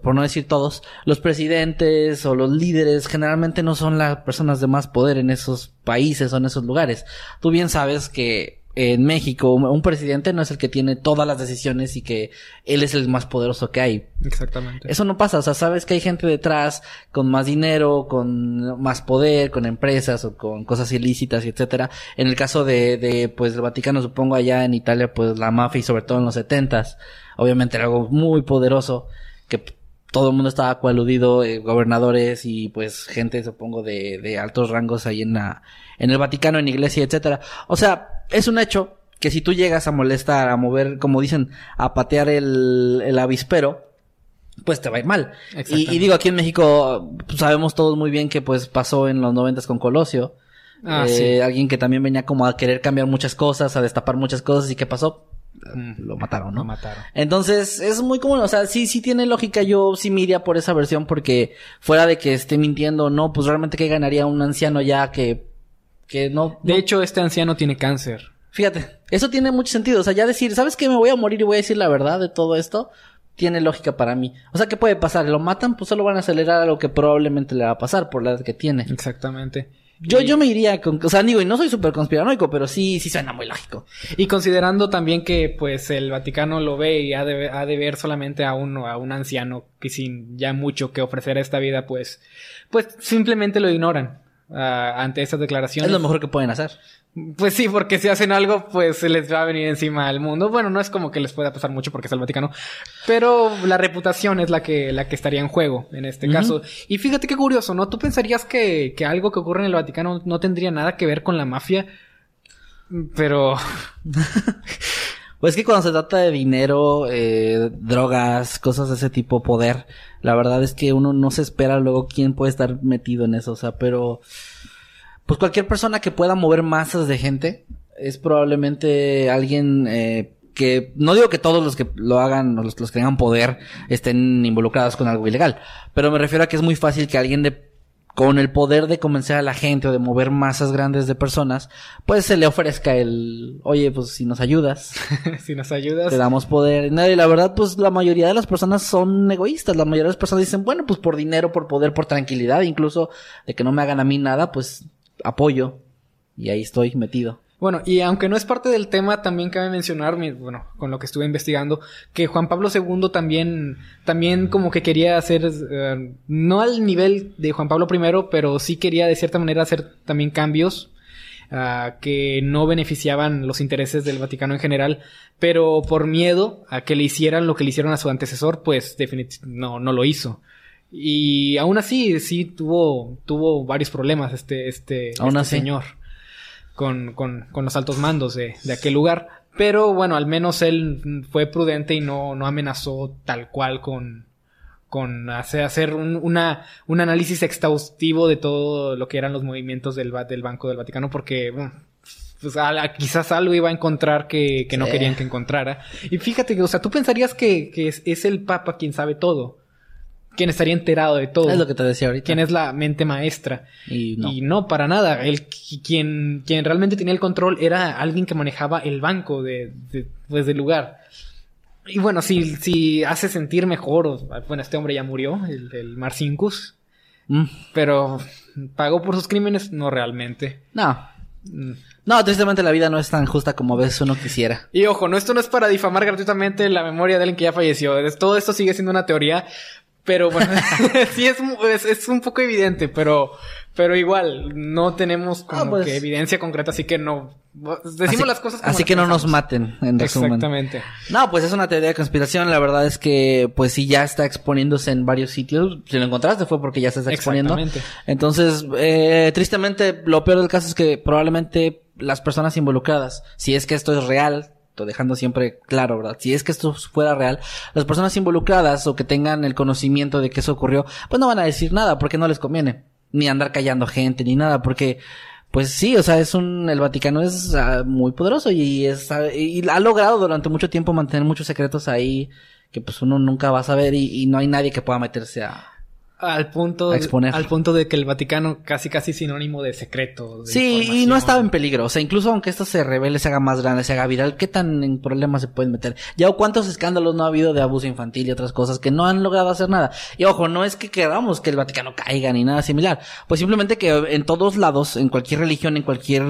por no decir todos, los presidentes o los líderes generalmente no son las personas de más poder en esos países o en esos lugares. Tú bien sabes que en México un presidente no es el que tiene todas las decisiones y que él es el más poderoso que hay. Exactamente. Eso no pasa, o sea, sabes que hay gente detrás con más dinero, con más poder, con empresas o con cosas ilícitas y etcétera. En el caso de, de pues el Vaticano, supongo allá en Italia, pues la mafia y sobre todo en los setentas, obviamente era algo muy poderoso que todo el mundo estaba coaludido, eh, gobernadores y pues gente, supongo, de, de altos rangos ahí en la, en el Vaticano, en iglesia, etcétera. O sea, es un hecho que si tú llegas a molestar, a mover, como dicen, a patear el, el avispero, pues te va a ir mal. Y, y digo, aquí en México pues, sabemos todos muy bien que pues pasó en los noventas con Colosio. Ah, Eh, sí. Alguien que también venía como a querer cambiar muchas cosas, a destapar muchas cosas. ¿Y qué pasó? Mm. Lo mataron, ¿no? Lo mataron. Entonces, es muy común, o sea, sí, sí tiene lógica, yo sí me iría por esa versión porque fuera de que esté mintiendo o no, pues realmente que ganaría un anciano ya que, que no, De no- hecho, este anciano tiene cáncer. fíjate, eso tiene mucho sentido, o sea, ya decir, ¿sabes qué? Me voy a morir y voy a decir la verdad de todo esto, tiene lógica para mí. O sea, ¿qué puede pasar? Lo matan, pues solo van a acelerar a lo que probablemente le va a pasar por la edad que tiene. Exactamente. Yo, Y- yo me iría con, o sea, digo, y no soy súper conspiranoico, pero sí, sí suena muy lógico. Y considerando también que pues el Vaticano lo ve y ha de, ha de ver solamente a uno, a un anciano que sin ya mucho que ofrecer a esta vida, pues, pues simplemente lo ignoran ante estas declaraciones. Es lo mejor que pueden hacer. Pues sí, porque si hacen algo, pues se les va a venir encima al mundo. Bueno, no es como que les pueda pasar mucho porque es el Vaticano, pero la reputación es la que, la que estaría en juego en este caso. Y fíjate qué curioso, ¿no? ¿Tú pensarías que, que algo que ocurre en el Vaticano no tendría nada que ver con la mafia? Pero Pues es que cuando se trata de dinero, eh, drogas, cosas de ese tipo, poder, la verdad es que uno no se espera luego quién puede estar metido en eso, o sea, pero pues cualquier persona que pueda mover masas de gente es probablemente alguien eh, que no digo que todos los que lo hagan o los, los que tengan poder estén involucrados con algo ilegal, pero me refiero a que es muy fácil que alguien de con el poder de convencer a la gente o de mover masas grandes de personas, pues se le ofrezca el, oye, pues si nos ayudas, si nos ayudas. te damos poder. No, y la verdad, pues la mayoría de las personas son egoístas. La mayoría de las personas dicen, bueno, pues por dinero, por poder, por tranquilidad, incluso de que no me hagan a mí nada, pues apoyo. Y ahí estoy metido. Bueno, y aunque no es parte del tema, también cabe mencionar, bueno, con lo que estuve investigando, que Juan Pablo II también, también como que quería hacer, eh, no al nivel de Juan Pablo I, pero sí quería de cierta manera hacer también cambios ah, que no beneficiaban los intereses del Vaticano en general, pero por miedo a que le hicieran lo que le hicieron a su antecesor, pues definitivamente no, no lo hizo. Y aún así, sí tuvo, tuvo varios problemas este, este, Aún este así. señor con, con, con los altos mandos de, de aquel lugar. Pero bueno, al menos él fue prudente y no, no amenazó tal cual con, con hacer, un, una, un análisis exhaustivo de todo lo que eran los movimientos del, del Banco del Vaticano, porque bueno, pues, a- quizás algo iba a encontrar que, que no Sí. querían que encontrara. Y fíjate que, o sea, tú pensarías que, que es, es el Papa quien sabe todo, quien estaría enterado de todo, Es lo que te decía ahorita. quien es la mente maestra. Y no. Y no, para nada. El, qui- quien, quien realmente tenía el control era alguien que manejaba el banco de, de- pues, del lugar. Y bueno, si, si hace sentir mejor, o- bueno, este hombre ya murió, el, el Marcinkus, Mm, pero pagó por sus crímenes, no realmente. No. Mm. No, tristemente la vida no es tan justa como a veces uno quisiera. Y ojo, no, esto no es para difamar gratuitamente la memoria de alguien que ya falleció. Todo esto sigue siendo una teoría. Pero bueno, sí es, es, es un poco evidente, pero, pero igual, no tenemos como Ah, pues. que evidencia concreta, así que no. Decimos Así- las cosas como Así que no nos maten, en resumen. Exactamente. No, pues es una teoría de conspiración. La verdad es que, pues sí, ya está exponiéndose en varios sitios. Si lo encontraste fue porque ya se está exponiendo. Exactamente. Entonces, eh, tristemente, lo peor del caso es que probablemente las personas involucradas, si es que esto es real, dejando siempre claro, ¿verdad? Si es que esto fuera real, las personas involucradas o que tengan el conocimiento de que eso ocurrió, pues no van a decir nada porque no les conviene. Ni andar callando gente, ni nada, porque pues sí, o sea, es un, el Vaticano es ah, muy poderoso y es, ah, y ha logrado durante mucho tiempo mantener muchos secretos ahí que pues uno nunca va a saber y, y no hay nadie que pueda meterse a... Al punto, exponer. al punto de que el Vaticano casi casi sinónimo de secreto. de Sí, y no estaba en peligro. O sea, incluso aunque esto se revele, se haga más grande, se haga viral, ¿qué tan en problemas se pueden meter? Ya o cuántos escándalos no ha habido de abuso infantil y otras cosas que no han logrado hacer nada. Y ojo, no es que queramos que el Vaticano caiga ni nada similar. Pues simplemente que en todos lados, en cualquier religión, en cualquier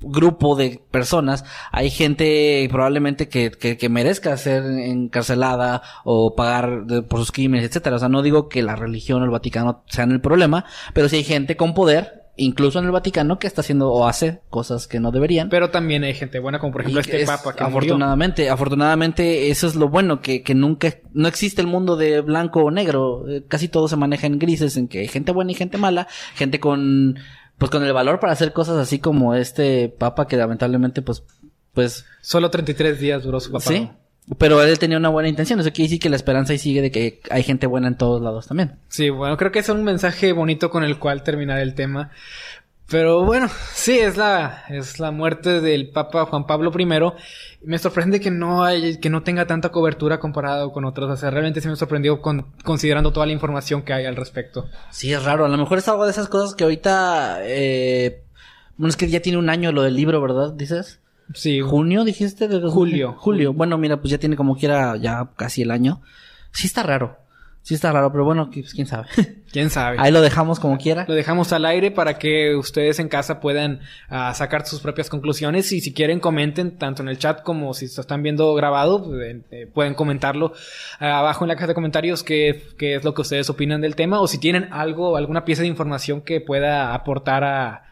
grupo de personas, hay gente probablemente que, que, que merezca ser encarcelada o pagar por sus crímenes, etcétera. O sea, no digo que la religión el Vaticano sean el problema, pero sí hay gente con poder, incluso en el Vaticano, que está haciendo o hace cosas que no deberían. Pero también hay gente buena, como por ejemplo Y este es- papa que murió. afortunadamente, afortunadamente eso es lo bueno, que, que nunca, no existe el mundo de blanco o negro, eh, casi todo se maneja en grises, en que hay gente buena y gente mala, gente con, pues con el valor para hacer cosas así como este papa que lamentablemente pues pues... Solo 33 días duró su papá. Sí. Pero él tenía una buena intención. Eso quiere decir que la esperanza ahí sigue de que hay gente buena en todos lados también. Sí, bueno, creo que es un mensaje bonito con el cual terminar el tema. Pero bueno, sí, es la, es la muerte del Papa Juan Pablo I. Me sorprende que no hay, que no tenga tanta cobertura comparado con otros. O sea, realmente sí me sorprendió con, considerando toda la información que hay al respecto. Sí, es raro. A lo mejor es algo de esas cosas que ahorita, eh, bueno, es que ya tiene un año lo del libro, ¿verdad? Dices. Sí. ¿Junio dijiste? De Julio. Julio. Bueno, mira, pues ya tiene como quiera ya casi el año. Sí está raro. Sí está raro, pero bueno, pues quién sabe. ¿Quién sabe? Ahí lo dejamos como quiera. Lo dejamos al aire para que ustedes en casa puedan uh, sacar sus propias conclusiones y si quieren comenten tanto en el chat como si se están viendo grabado, eh, pueden comentarlo uh, abajo en la caja de comentarios qué, qué, es lo que ustedes opinan del tema o si tienen algo, alguna pieza de información que pueda aportar a,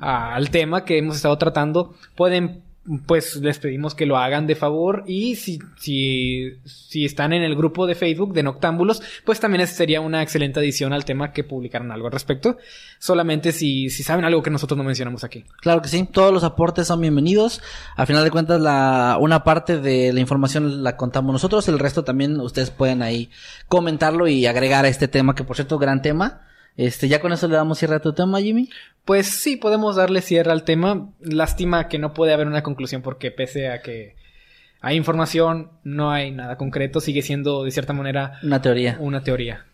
a, al tema que hemos estado tratando, pueden pues les pedimos que lo hagan de favor y si, si, si están en el grupo de Facebook de Noctámbulos, pues también sería una excelente adición al tema que publicaron algo al respecto, solamente si, si saben algo que nosotros no mencionamos aquí. Claro que sí, todos los aportes son bienvenidos, al final de cuentas la, una parte de la información la contamos nosotros, el resto también ustedes pueden ahí comentarlo y agregar a este tema, que por cierto, gran tema. Este, ya con eso le damos cierre a tu tema, Jimmy. Pues sí, podemos darle cierre al tema. Lástima que no puede haber una conclusión porque pese a que hay información, no hay nada concreto, sigue siendo de cierta manera una teoría. Una teoría.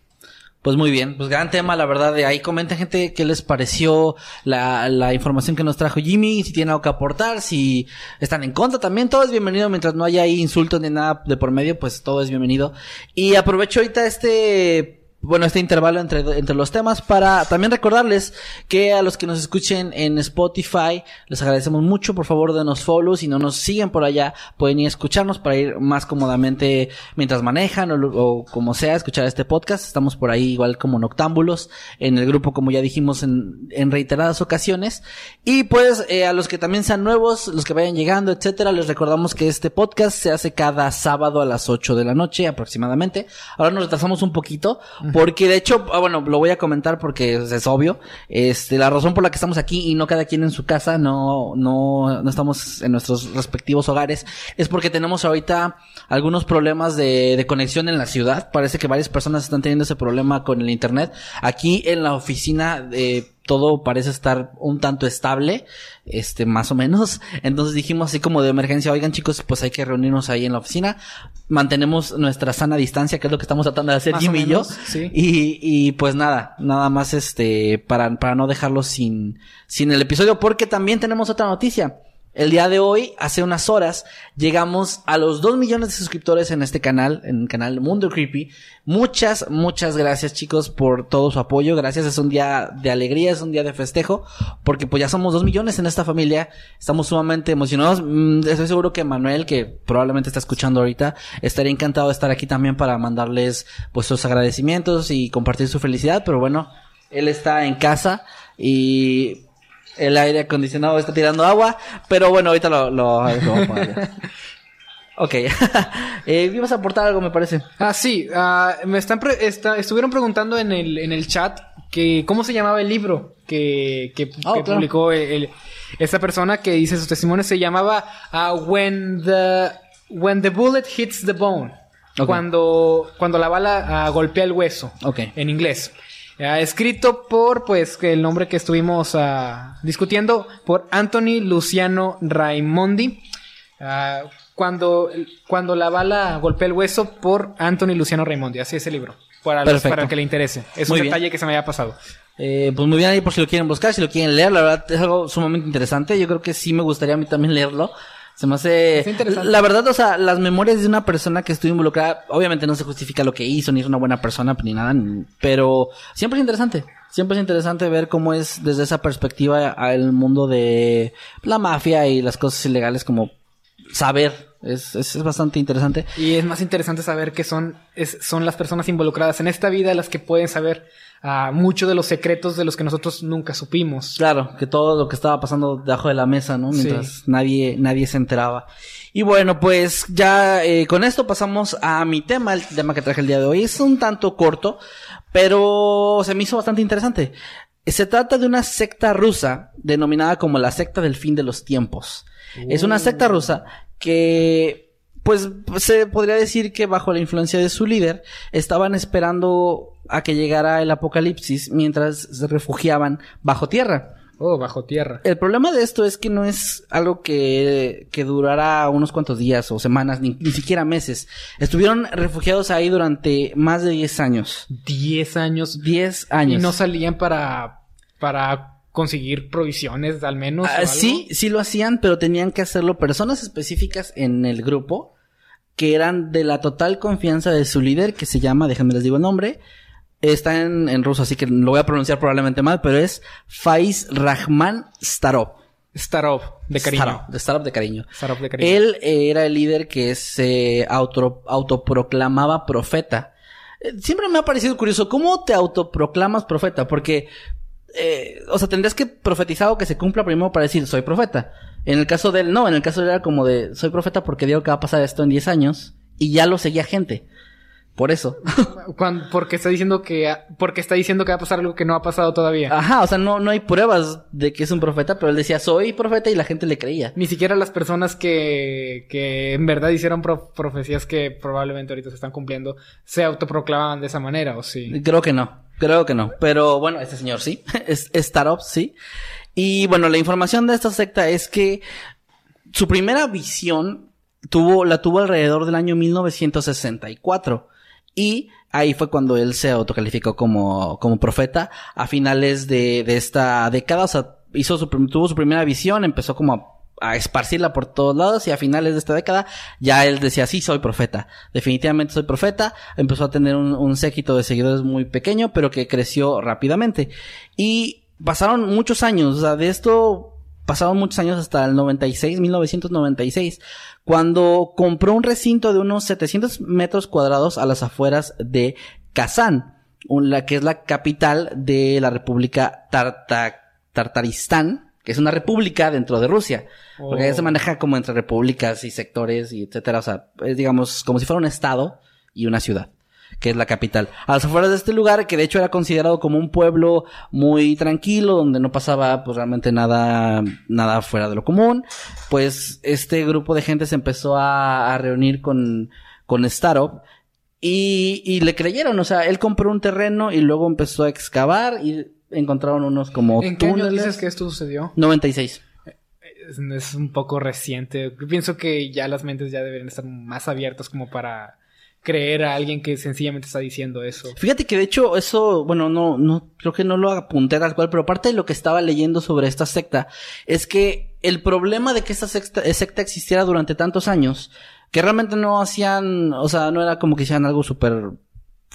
Pues muy bien, pues gran tema, la verdad, de ahí comenten gente qué les pareció la, la información que nos trajo Jimmy, si tienen algo que aportar, si están en contra también, todo es bienvenido, mientras no haya ahí insultos ni nada de por medio, pues todo es bienvenido. Y aprovecho ahorita este bueno, este intervalo entre, entre los temas para también recordarles que a los que nos escuchen en Spotify les agradecemos mucho, por favor denos follow, si no nos siguen por allá pueden ir a escucharnos para ir más cómodamente mientras manejan o, o como sea, escuchar este podcast, estamos por ahí igual como noctámbulos en el grupo como ya dijimos en, en reiteradas ocasiones. Y pues eh, a los que también sean nuevos, los que vayan llegando, etcétera, les recordamos que este podcast se hace cada sábado a las 8 de la noche aproximadamente, ahora nos retrasamos un poquito porque de hecho, ah, bueno, lo voy a comentar porque es obvio. Este, la razón por la que estamos aquí y no cada quien en su casa, no, no, no estamos en nuestros respectivos hogares, es porque tenemos ahorita algunos problemas de, de conexión en la ciudad. Parece que varias personas están teniendo ese problema con el internet. Aquí en la oficina de todo parece estar un tanto estable, este, más o menos. Entonces dijimos así como de emergencia, oigan chicos, pues hay que reunirnos ahí en la oficina. Mantenemos nuestra sana distancia, que es lo que estamos tratando de hacer Más Jimmy y yo. sí. Y, y pues nada, nada más este, para, para no dejarlo sin, sin el episodio, porque también tenemos otra noticia. El día de hoy, hace unas horas, llegamos a los 2 millones de suscriptores en este canal, en el canal Mundo Creepy. Muchas, muchas gracias chicos por todo su apoyo. Gracias, es un día de alegría, es un día de festejo, porque pues ya somos 2 millones en esta familia. Estamos sumamente emocionados. Mm, estoy seguro que Manuel, que probablemente está escuchando ahorita, estaría encantado de estar aquí también para mandarles sus agradecimientos y compartir su felicidad, pero bueno, él está en casa y el aire acondicionado está tirando agua, pero bueno, ahorita lo, lo, lo vamos a poner. Ok. eh, ibas a aportar algo, me parece. Ah, sí. ah, me están pre- está- estuvieron preguntando en el, en el chat que cómo se llamaba el libro que, que, Ah, que claro. publicó el, el- esta persona que dice sus testimonios. Se llamaba ah, When the When the Bullet Hits the Bone. Ok. Cuando, cuando la bala ah, golpea el hueso. Ok. En inglés. Escrito por, pues, el nombre que estuvimos ah, discutiendo, por Anthony Luciano Raimondi. Ah, cuando, cuando la bala golpea el hueso, por Anthony Luciano Raimondi. Así es el libro. Para, los- para el que le interese. Es Muy un bien. detalle que se me había pasado. Eh, pues muy bien ahí por si lo quieren buscar, si lo quieren leer, la verdad es algo sumamente interesante. Yo creo que sí me gustaría a mí también leerlo. Se me hace... Interesante. La verdad, o sea, las memorias de una persona que estuvo involucrada, obviamente no se justifica lo que hizo, ni es una buena persona, ni nada, pero siempre es interesante. Siempre es interesante ver cómo es desde esa perspectiva el mundo de la mafia y las cosas ilegales, como saber. Es, es, es bastante interesante. Y es más interesante saber que son, es- son las personas involucradas en esta vida las que pueden saber ah, mucho de los secretos de los que nosotros nunca supimos. Claro, que todo lo que estaba pasando debajo de la mesa, ¿no? Sí. Mientras nadie, nadie se enteraba. Y bueno, pues ya eh, con esto pasamos a mi tema, el tema que traje el día de hoy. Es un tanto corto, pero se me hizo bastante interesante. Se trata de una secta rusa denominada como la secta del fin de los tiempos. Es una secta rusa que, pues, se podría decir que bajo la influencia de su líder, estaban esperando a que llegara el apocalipsis mientras se refugiaban bajo tierra. Oh, bajo tierra. El problema de esto es que no es algo que, que durará unos cuantos días o semanas, ni, ni siquiera meses. Estuvieron refugiados ahí durante más de 10 años. 10 años. 10 años. Y no salían para, para conseguir provisiones al menos. Ah, sí, sí lo hacían, pero tenían que hacerlo personas específicas en el grupo que eran de la total confianza de su líder, que se llama, déjenme les digo el nombre, está en, en ruso, así que lo voy a pronunciar probablemente mal, pero es Faiz Rahman Starov. Starov, de cariño. Starov, de Starov de cariño. Starov de cariño. Él eh, era el líder que se auto, autoproclamaba profeta. Eh, Siempre me ha parecido curioso, ¿cómo te autoproclamas profeta? Porque, eh, o sea, tendrías que profetizar o que se cumpla primero para decir, soy profeta. En el caso de él, no, en el caso de él era como de, soy profeta porque digo que va a pasar esto en 10 años, y ya lo seguía gente. Por eso. Cuando- porque está diciendo que porque está diciendo que va a pasar algo que no ha pasado todavía. Ajá, o sea, no, no hay pruebas de que es un profeta, pero él decía, soy profeta y la gente le creía. Ni siquiera las personas que, que en verdad hicieron pro- profecías que probablemente ahorita se están cumpliendo se autoproclamaban de esa manera, ¿o sí? Creo que no, creo que no. Pero bueno, este señor sí, es sí. Y bueno, la información de esta secta es que su primera visión tuvo, la tuvo alrededor del año 1964. Y ahí fue cuando él se autocalificó como, como profeta a finales de, de esta década. O sea, hizo su, tuvo su primera visión, empezó como a, a esparcirla por todos lados y a finales de esta década ya él decía, sí, soy profeta. Definitivamente soy profeta. Empezó a tener un, un séquito de seguidores muy pequeño, pero que creció rápidamente. Y pasaron muchos años, o sea, de esto pasaron muchos años hasta el 96, 1996, cuando compró un recinto de unos 700 metros cuadrados a las afueras de Kazán, la que es la capital de la República Tarta- Tartaristán, que es una república dentro de Rusia. Porque allá se Oh. maneja como entre repúblicas y sectores y etcétera. O sea, es digamos como si fuera un estado y una ciudad, que es la capital. A las afueras de este lugar, que de hecho era considerado como un pueblo muy tranquilo, donde no pasaba pues realmente nada, nada fuera de lo común, pues este grupo de gente se empezó a, a reunir con, con y, y le creyeron, o sea, él compró un terreno y luego empezó a excavar y encontraron unos como ¿En qué año dices que esto sucedió? 96. Es, es un poco reciente. Yo pienso que ya las mentes ya deberían estar más abiertas como para creer a alguien que sencillamente está diciendo eso. Fíjate que de hecho eso, bueno, no, no, creo que no lo apunté tal cual, pero parte de lo que estaba leyendo sobre esta secta es que el problema de que esta secta, secta existiera durante tantos años, que realmente no hacían, o sea, no era como que hicieran algo súper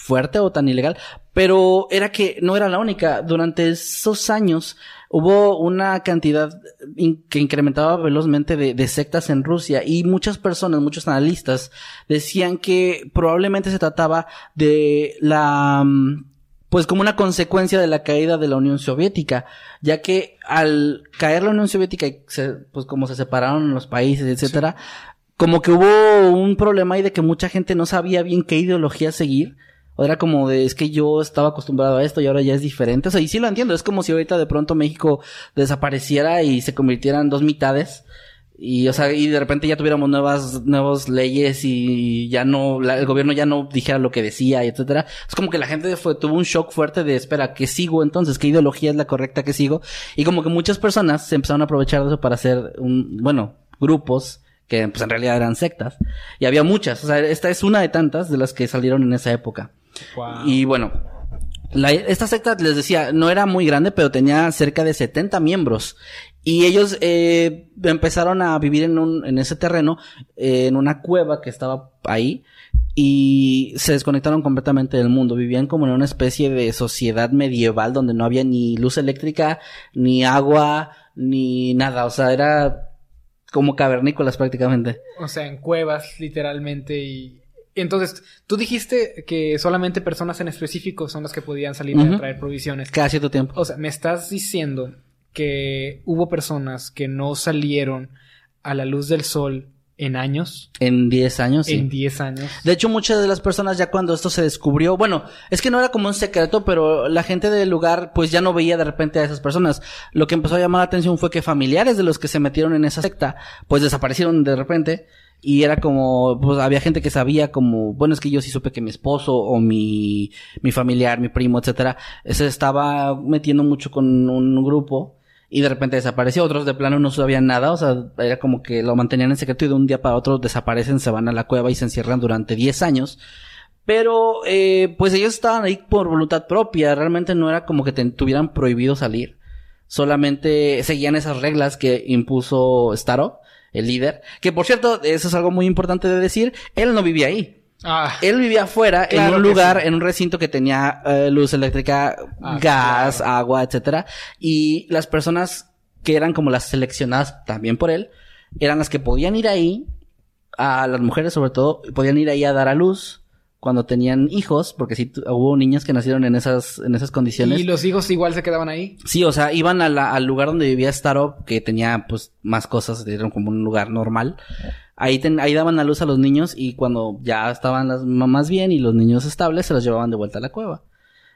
fuerte o tan ilegal, pero era que no era la única. Durante esos años hubo una cantidad in- que incrementaba velozmente de, de sectas en Rusia y muchas personas, muchos analistas decían que probablemente se trataba de la pues como una consecuencia de la caída de la Unión Soviética, ya que al caer la Unión Soviética y se- pues como se separaron los países, etcétera, como que hubo un problema ahí de que mucha gente no sabía bien qué ideología seguir. O era como de, es que yo estaba acostumbrado a esto y ahora ya es diferente. O sea, y sí lo entiendo. Es como si ahorita de pronto México desapareciera y se convirtiera en dos mitades. Y, o sea, y de repente ya tuviéramos nuevas, nuevas leyes y ya no, la- el gobierno ya no dijera lo que decía y etcétera. Es como que la gente fue, tuvo un shock fuerte de, espera, ¿qué sigo entonces? ¿Qué ideología es la correcta que sigo? Y como que muchas personas se empezaron a aprovechar de eso para hacer un, bueno, grupos que pues en realidad eran sectas. Y había muchas. O sea, esta es una de tantas de las que salieron en esa época. Wow. Y bueno, la- esta secta, les decía, no era muy grande, pero tenía cerca de 70 miembros. Y ellos eh, empezaron a vivir en, un, en ese terreno, eh, en una cueva que estaba ahí, y se desconectaron completamente del mundo. Vivían como en una especie de sociedad medieval donde no había ni luz eléctrica, ni agua, ni nada. O sea, era como cavernícolas prácticamente. O sea, en cuevas, literalmente. Y entonces, tú dijiste que solamente personas en específico son las que podían salir a traer provisiones. Cada cierto tiempo. O sea, me estás diciendo que hubo personas que no salieron a la luz del sol en años. En 10 años, sí. En 10 años. De hecho, muchas de las personas ya cuando esto se descubrió, bueno, es que no era como un secreto, pero la gente del lugar pues ya no veía de repente a esas personas. Lo que empezó a llamar la atención fue que familiares de los que se metieron en esa secta pues desaparecieron de repente y era como, pues había gente que sabía como, bueno, es que yo sí supe que mi esposo o mi, mi familiar, mi primo, etcétera, se estaba metiendo mucho con un grupo y de repente desapareció. Otros de plano no sabían nada, o sea, era como que lo mantenían en secreto y de un día para otro desaparecen, se van a la cueva y se encierran durante 10 años. Pero, eh, pues ellos estaban ahí por voluntad propia, realmente no era como que tuvieran prohibido salir. Solamente seguían esas reglas que impuso Staro, el líder. Que por cierto, eso es algo muy importante de decir, él no vivía ahí. Ah, él vivía afuera, en un lugar, en un recinto que tenía eh, luz eléctrica, ah, gas, agua, etcétera. Y las personas que eran como las seleccionadas también por él, eran las que podían ir ahí, a las mujeres sobre todo, podían ir ahí a dar a luz cuando tenían hijos, porque sí hubo niños que nacieron en esas, en esas condiciones. ¿Y los hijos igual se quedaban ahí? Sí, o sea, iban al lugar donde vivía Startup, que tenía pues más cosas, era como un lugar normal. Ahí, ahí daban a luz a los niños y cuando ya estaban las mamás bien y los niños estables, se los llevaban de vuelta a la cueva.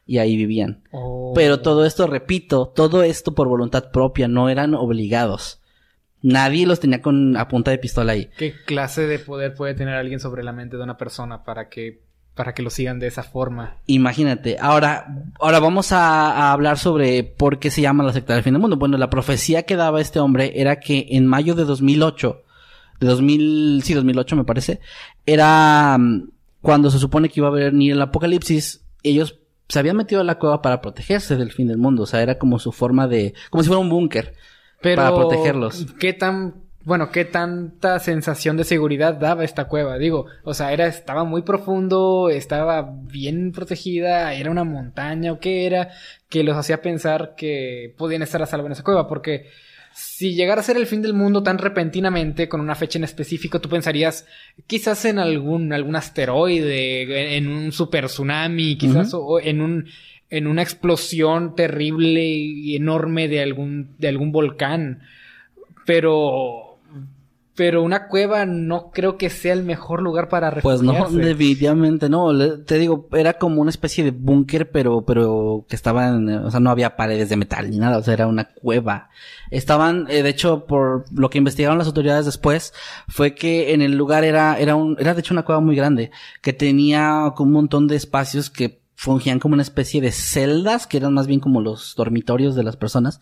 Y ahí vivían. Oh. Pero todo esto, repito, todo esto por voluntad propia, no eran obligados. Nadie los tenía con a punta de pistola ahí. ¿Qué clase de poder puede tener alguien sobre la mente de una persona para que para que lo sigan de esa forma. Imagínate. Ahora, ahora vamos a, hablar sobre por qué se llama la secta del fin del mundo. Bueno, la profecía que daba este hombre era que en mayo de 2008, de 2000, sí, 2008 me parece, era mm, cuando se supone que iba a venir el apocalipsis, ellos se habían metido a la cueva para protegerse del fin del mundo. O sea, era como su forma de, como si fuera un búnker. para protegerlos. ¿Qué tan bueno, qué tanta sensación de seguridad daba esta cueva, digo, o sea, era, estaba muy profundo, estaba bien protegida, era una montaña o qué era, que los hacía pensar que podían estar a salvo en esa cueva, porque si llegara a ser el fin del mundo tan repentinamente, con una fecha en específico, tú pensarías quizás en algún, algún asteroide, en un super tsunami, quizás, o en un, en una explosión terrible y enorme de algún, de algún volcán. Pero pero una cueva no creo que sea el mejor lugar para refugiarse. Pues no, definitivamente no. te digo, era como una especie de búnker, pero, pero que estaban, o sea, no había paredes de metal ni nada, o sea, era una cueva. Estaban, eh, de hecho, por lo que investigaron las autoridades después, fue que en el lugar era, era un, era de hecho una cueva muy grande, que tenía como un montón de espacios que fungían como una especie de celdas, que eran más bien como los dormitorios de las personas.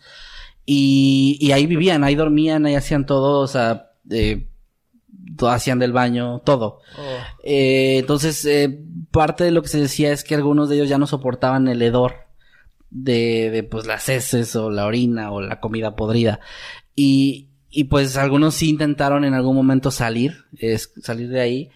Y, y ahí vivían, ahí dormían, ahí hacían todo, o sea, eh, hacían del baño, todo. Oh. Eh, entonces, eh, parte de lo que se decía es que algunos de ellos ya no soportaban el hedor de, de pues las heces o la orina o la comida podrida. Y, y pues algunos sí intentaron en algún momento salir, es, salir de ahí.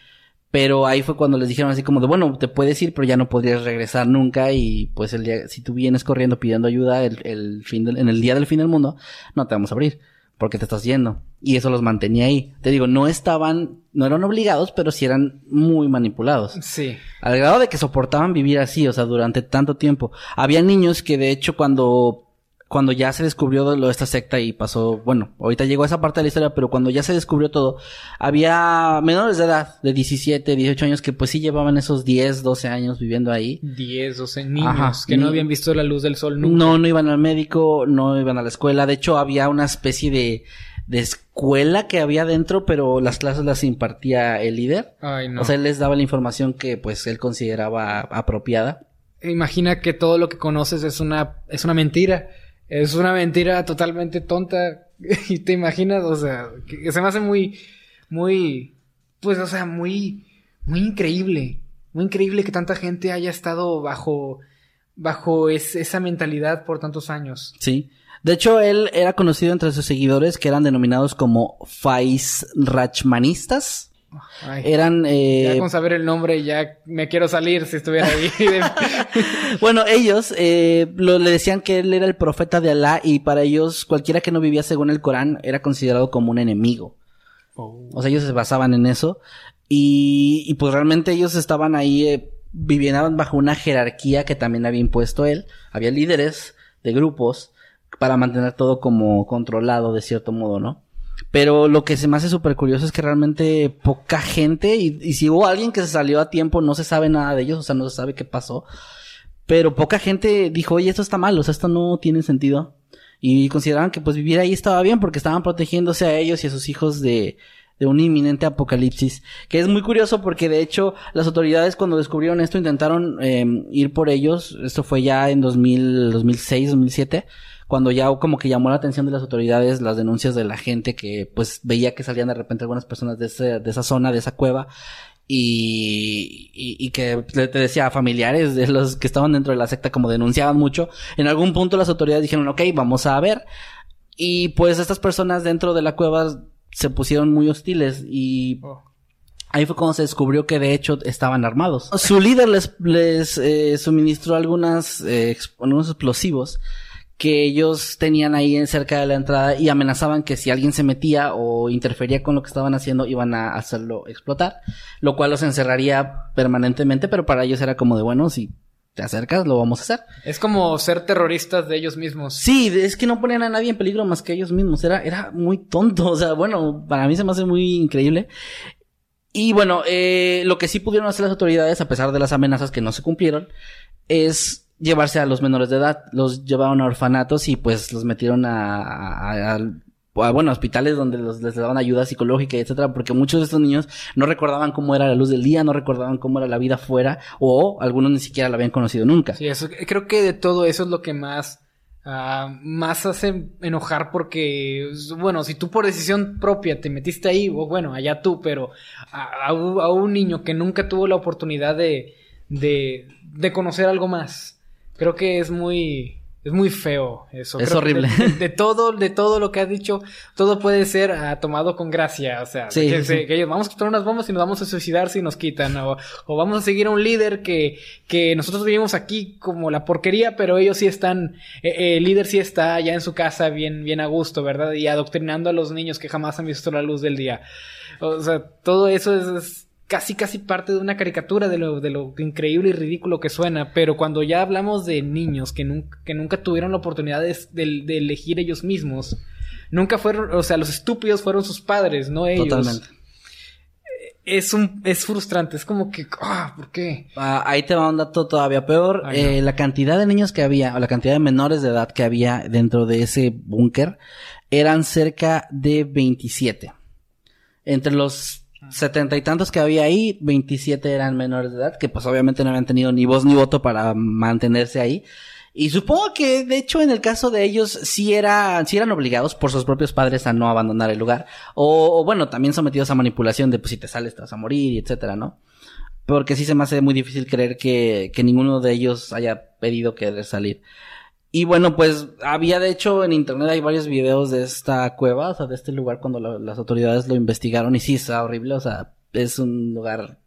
Pero ahí fue cuando les dijeron así como de, bueno, te puedes ir, pero ya no podrías regresar nunca. Y pues el día, si tú vienes corriendo pidiendo ayuda el, el fin en el día del fin del mundo, no te vamos a abrir porque te estás yendo. Y eso los mantenía ahí. Te digo, no estaban, no eran obligados, pero sí eran muy manipulados. Sí. Al grado de que soportaban vivir así, o sea, durante tanto tiempo. Había niños que de hecho cuando cuando ya se descubrió lo de esta secta y pasó, bueno, ahorita llegó a esa parte de la historia, pero cuando ya se descubrió todo, había menores de edad, de 17, 18 años, que pues sí llevaban esos 10, 12 años viviendo ahí. 10, 12 niños que no habían visto la luz del sol nunca. No, no iban al médico, no iban a la escuela. De hecho, había una especie de, de escuela que había dentro, pero las clases las impartía el líder. Ay, no. O sea, él les daba la información que pues él consideraba apropiada. Imagina que todo lo que conoces es una, es una mentira. Es una mentira totalmente tonta. y te imaginas, o sea, que, se me hace muy, muy, pues, o sea, muy, muy increíble. Muy increíble que tanta gente haya estado bajo, bajo esa mentalidad por tantos años. Sí. De hecho, él era conocido entre sus seguidores que eran denominados como Fais Rachmanistas eran... Eh... Ya con saber el nombre ya me quiero salir si estuviera ahí. bueno, ellos eh, le decían que él era el profeta de Alá y para ellos cualquiera que no vivía según el Corán era considerado como un enemigo. Oh. O sea, ellos se basaban en eso y, y pues realmente ellos estaban ahí, eh, vivían bajo una jerarquía que también había impuesto él. Había líderes de grupos para mantener todo como controlado de cierto modo, ¿no? Pero lo que se me hace súper curioso es que realmente poca gente, y, y si hubo alguien que se salió a tiempo, no se sabe nada de ellos, o sea, no se sabe qué pasó. Pero poca gente dijo, oye, esto está mal, o sea, esto no tiene sentido. Y consideraban que pues vivir ahí estaba bien porque estaban protegiéndose a ellos y a sus hijos de, de un inminente apocalipsis. Que es muy curioso porque de hecho las autoridades cuando descubrieron esto intentaron eh, ir por ellos. Esto fue ya en 2000, 2006, 2007 cuando ya como que llamó la atención de las autoridades las denuncias de la gente que pues veía que salían de repente algunas personas de, ese, de esa zona, de esa cueva y, y, que te decía familiares de los que estaban dentro de la secta como denunciaban mucho. En algún punto las autoridades dijeron, ok, vamos a ver. Y pues estas personas dentro de la cueva se pusieron muy hostiles y oh. ahí fue cuando se descubrió que de hecho estaban armados. Su líder les, les eh, suministró algunas, eh, algunos explosivos que ellos tenían ahí cerca de la entrada y amenazaban que si alguien se metía o interfería con lo que estaban haciendo iban a hacerlo explotar, lo cual los encerraría permanentemente, pero para ellos era como de bueno, si te acercas lo vamos a hacer. Es como ser terroristas de ellos mismos. Sí, es que no ponían a nadie en peligro más que ellos mismos, era era muy tonto, o sea, bueno, para mí se me hace muy increíble. Y bueno, eh, lo que sí pudieron hacer las autoridades, a pesar de las amenazas que no se cumplieron, es llevarse a los menores de edad. Los llevaron a orfanatos y pues los metieron a, a, bueno, hospitales donde los, les daban ayuda psicológica, etcétera, porque muchos de estos niños no recordaban cómo era la luz del día, no recordaban cómo era la vida fuera, o algunos ni siquiera la habían conocido nunca. Sí, eso, creo que de todo eso es lo que más, uh, más hace enojar porque, bueno, si tú por decisión propia te metiste ahí, bueno, allá tú, pero a, a, un niño que nunca tuvo la oportunidad de, de conocer algo más, Creo que es muy es muy feo eso. Es horrible. De, todo, de todo lo que has dicho, todo puede ser ah, tomado con gracia. O sea, que, que, vamos a quitar unas bombas y nos vamos a suicidar si nos quitan. O, o, vamos a seguir a un líder que, que nosotros vivimos aquí como la porquería, pero ellos sí están, eh, el líder sí está allá en su casa bien, bien a gusto, ¿verdad? Y adoctrinando a los niños que jamás han visto la luz del día. O sea, todo eso es casi casi parte de una caricatura de lo, de lo increíble y ridículo que suena, pero cuando ya hablamos de niños que nunca, que nunca tuvieron la oportunidad de, de, elegir ellos mismos, nunca fueron, o sea, los estúpidos fueron sus padres, no ellos. Totalmente. Es un, es frustrante, es como que, ah, ¿por qué? Ah, ahí te va un dato todavía peor. Eh, la cantidad de niños que había, o la cantidad de menores de edad que había dentro de ese búnker, eran cerca de 27. Entre los setenta y tantos que había ahí, 27 eran menores de edad, que pues obviamente no habían tenido ni voz ni voto para mantenerse ahí. Y supongo que, de hecho, en el caso de ellos, sí, era, sí eran obligados por sus propios padres a no abandonar el lugar. O, bueno, también sometidos a manipulación de, pues, si te sales te vas a morir, etcétera, ¿no? Porque sí se me hace muy difícil creer que, que ninguno de ellos haya pedido querer salir. Y bueno, pues había de hecho en internet hay varios videos de esta cueva, o sea, de este lugar cuando las autoridades lo investigaron y sí, está horrible, o sea, es un lugar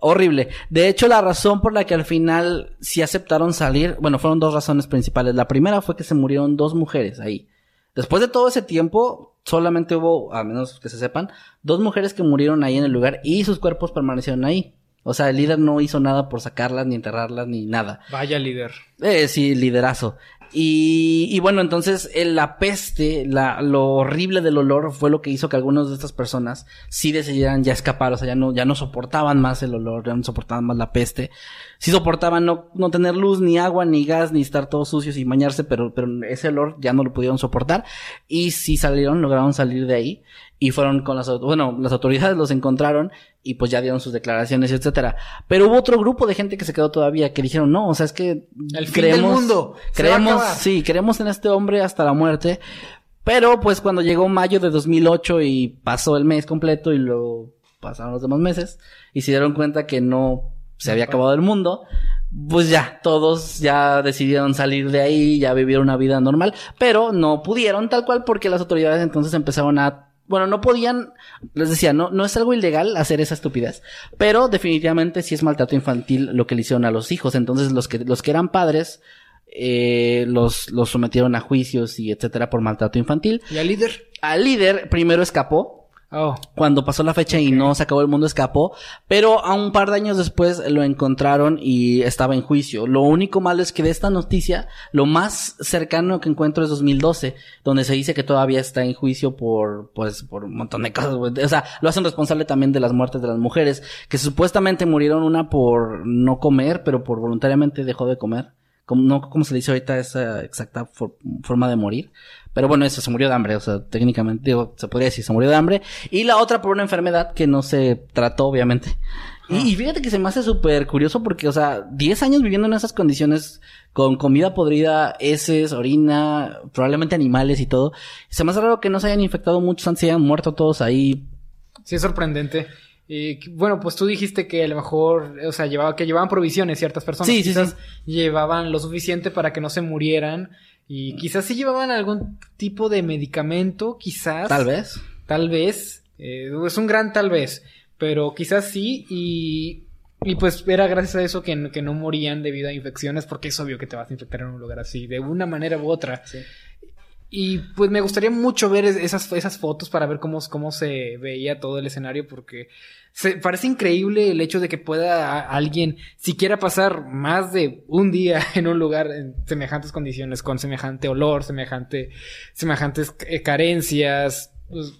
horrible. De hecho, la razón por la que al final sí aceptaron salir, bueno, fueron dos razones principales. La primera fue que se murieron dos mujeres ahí. Después de todo ese tiempo, solamente hubo, a menos que se sepan, dos mujeres que murieron ahí en el lugar y sus cuerpos permanecieron ahí. O sea, el líder no hizo nada por sacarlas, ni enterrarlas, ni nada. Vaya líder. Eh, sí, liderazo. Y, y bueno, entonces la peste, la, lo horrible del olor fue lo que hizo que algunas de estas personas sí decidieran ya escapar, o sea, ya no, ya no soportaban más el olor, ya no soportaban más la peste. Sí soportaban no, no tener luz, ni agua, ni gas, ni estar todos sucios y bañarse, pero, pero ese olor ya no lo pudieron soportar. Y sí salieron, lograron salir de ahí y fueron con las, bueno, las autoridades los encontraron y pues ya dieron sus declaraciones, etcétera. Pero hubo otro grupo de gente que se quedó todavía que dijeron, no, o sea, es que el creemos, mundo. Creemos, sí, creemos en este hombre hasta la muerte. Pero pues cuando llegó mayo de 2008 y pasó el mes completo y lo pasaron los demás meses y se dieron cuenta que no se había acabado el mundo, pues ya, todos ya decidieron salir de ahí, ya vivir una vida normal, pero no pudieron tal cual porque las autoridades entonces empezaron a bueno, no podían, les decía, no, no es algo ilegal hacer esa estupidez, pero definitivamente sí es maltrato infantil lo que le hicieron a los hijos. Entonces los que, los que eran padres, eh, los, los sometieron a juicios y etcétera por maltrato infantil. ¿Y al líder? Al líder primero escapó, Oh. Cuando pasó la fecha y no se acabó el mundo, escapó. Pero a un par de años después lo encontraron y estaba en juicio. Lo único malo es que de esta noticia, lo más cercano que encuentro es 2012, donde se dice que todavía está en juicio por, pues, por un montón de cosas. O sea, lo hacen responsable también de las muertes de las mujeres, que supuestamente murieron una por no comer, pero por voluntariamente dejó de comer. Como, no como se dice ahorita esa exacta for- forma de morir. Pero bueno, eso se murió de hambre, o sea, técnicamente, digo, se podría decir, se murió de hambre. Y la otra por una enfermedad que no se trató, obviamente. Y, y fíjate que se me hace súper curioso porque, o sea, 10 años viviendo en esas condiciones, con comida podrida, heces, orina, probablemente animales y todo. Se me hace raro que no se hayan infectado muchos, antes se hayan muerto todos ahí. Sí, es sorprendente. Que- bueno, pues tú dijiste que a lo mejor, o sea, llevaba, que llevaban provisiones ciertas personas. Sí, sí, quizás sí. llevaban lo suficiente para que no se murieran. Y quizás sí llevaban algún tipo de medicamento, quizás. Tal vez. Tal vez. eh, es un gran tal vez. Pero quizás sí. Y, y pues era gracias a eso que, que no morían debido a infecciones. Porque es obvio que te vas a infectar en un lugar así. De una manera u otra. Y pues me gustaría mucho ver es- esas, esas fotos para ver cómo, cómo se veía todo el escenario. Porque se, parece increíble el hecho de que pueda alguien siquiera pasar más de un día en un lugar en semejantes condiciones, con semejante olor, semejante, semejantes eh, carencias. Pues,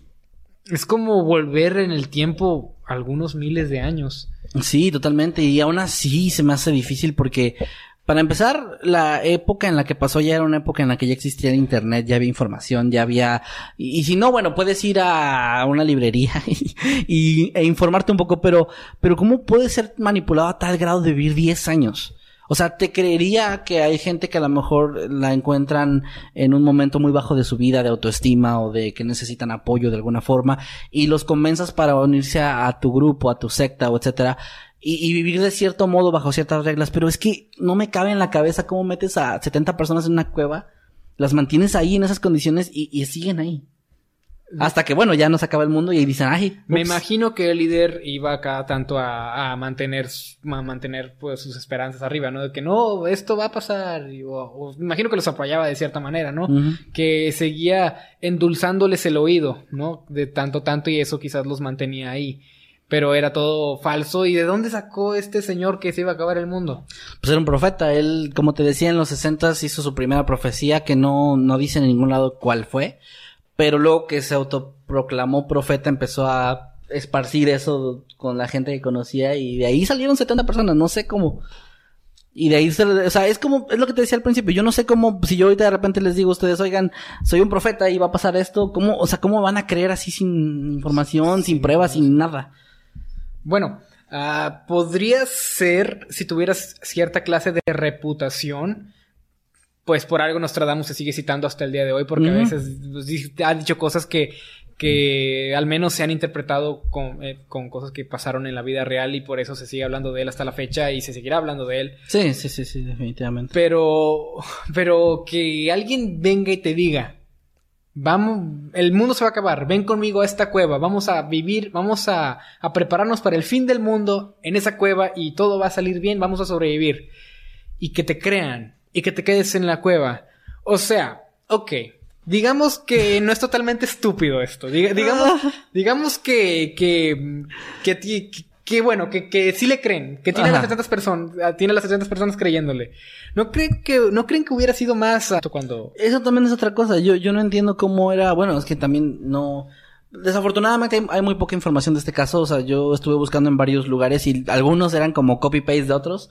es como volver en el tiempo algunos miles de años. Sí, totalmente. Y aún así se me hace difícil porque, para empezar, la época en la que pasó ya era una época en la que ya existía el internet, ya había información, ya había... Y, si no, bueno, puedes ir a una librería y, y- e informarte un poco, pero, pero ¿cómo puedes ser manipulado a tal grado de vivir 10 años? O sea, te creería que hay gente que a lo mejor la encuentran en un momento muy bajo de su vida, de autoestima o de que necesitan apoyo de alguna forma y los convenzas para unirse a, a tu grupo, a tu secta o etcétera y, y vivir de cierto modo bajo ciertas reglas. Pero es que no me cabe en la cabeza cómo metes a 70 personas en una cueva, las mantienes ahí en esas condiciones y, y siguen ahí. Hasta que, bueno, ya no se acaba el mundo y ahí dicen, ay, Me ups". imagino que el líder iba acá tanto a, a mantener, a mantener pues sus esperanzas arriba, ¿no? De que no, esto va a pasar. y- o, o me imagino que los apoyaba de cierta manera, ¿no? Que seguía endulzándoles el oído, ¿no? De tanto, tanto y eso quizás los mantenía ahí. Pero era todo falso. ¿Y de dónde sacó este señor que se iba a acabar el mundo? Pues era un profeta. Él, como te decía, en los 60 hizo su primera profecía que no, no dice en ningún lado cuál fue. Pero luego que se autoproclamó profeta empezó a esparcir eso con la gente que conocía y de ahí salieron 70 personas. No sé cómo. Y de ahí se, o sea, es como, es lo que te decía al principio. Yo no sé cómo, si yo ahorita de repente les digo a ustedes, oigan, soy un profeta y va a pasar esto, ¿cómo, o sea, cómo van a creer así sin información, sin pruebas, sin nada? Bueno, ah, podría ser si tuvieras cierta clase de reputación. Pues por algo Nostradamus se sigue citando hasta el día de hoy, porque a veces pues, ha dicho cosas que, que al menos se han interpretado con, eh, con cosas que pasaron en la vida real y por eso se sigue hablando de él hasta la fecha y se seguirá hablando de él. Sí, sí, sí, sí, definitivamente. Pero, pero que alguien venga y te diga, vamos, el mundo se va a acabar, ven conmigo a esta cueva, vamos a vivir, vamos a, a prepararnos para el fin del mundo en esa cueva y todo va a salir bien, vamos a sobrevivir. Y que te crean, y que te quedes en la cueva. O sea, ok. Digamos que no es totalmente estúpido esto. Diga- digamos, digamos que, que, que, que- bueno, que, que sí le creen, que tiene Ajá. las 70 personas, ah, tiene las 70 personas creyéndole. ¿No creen que, no creen que hubiera sido más cuando, Eso también es otra cosa. Yo, yo no entiendo cómo era. Bueno, es que también no. Desafortunadamente hay, hay muy poca información de este caso. O sea, yo estuve buscando en varios lugares y algunos eran como copy-paste de otros.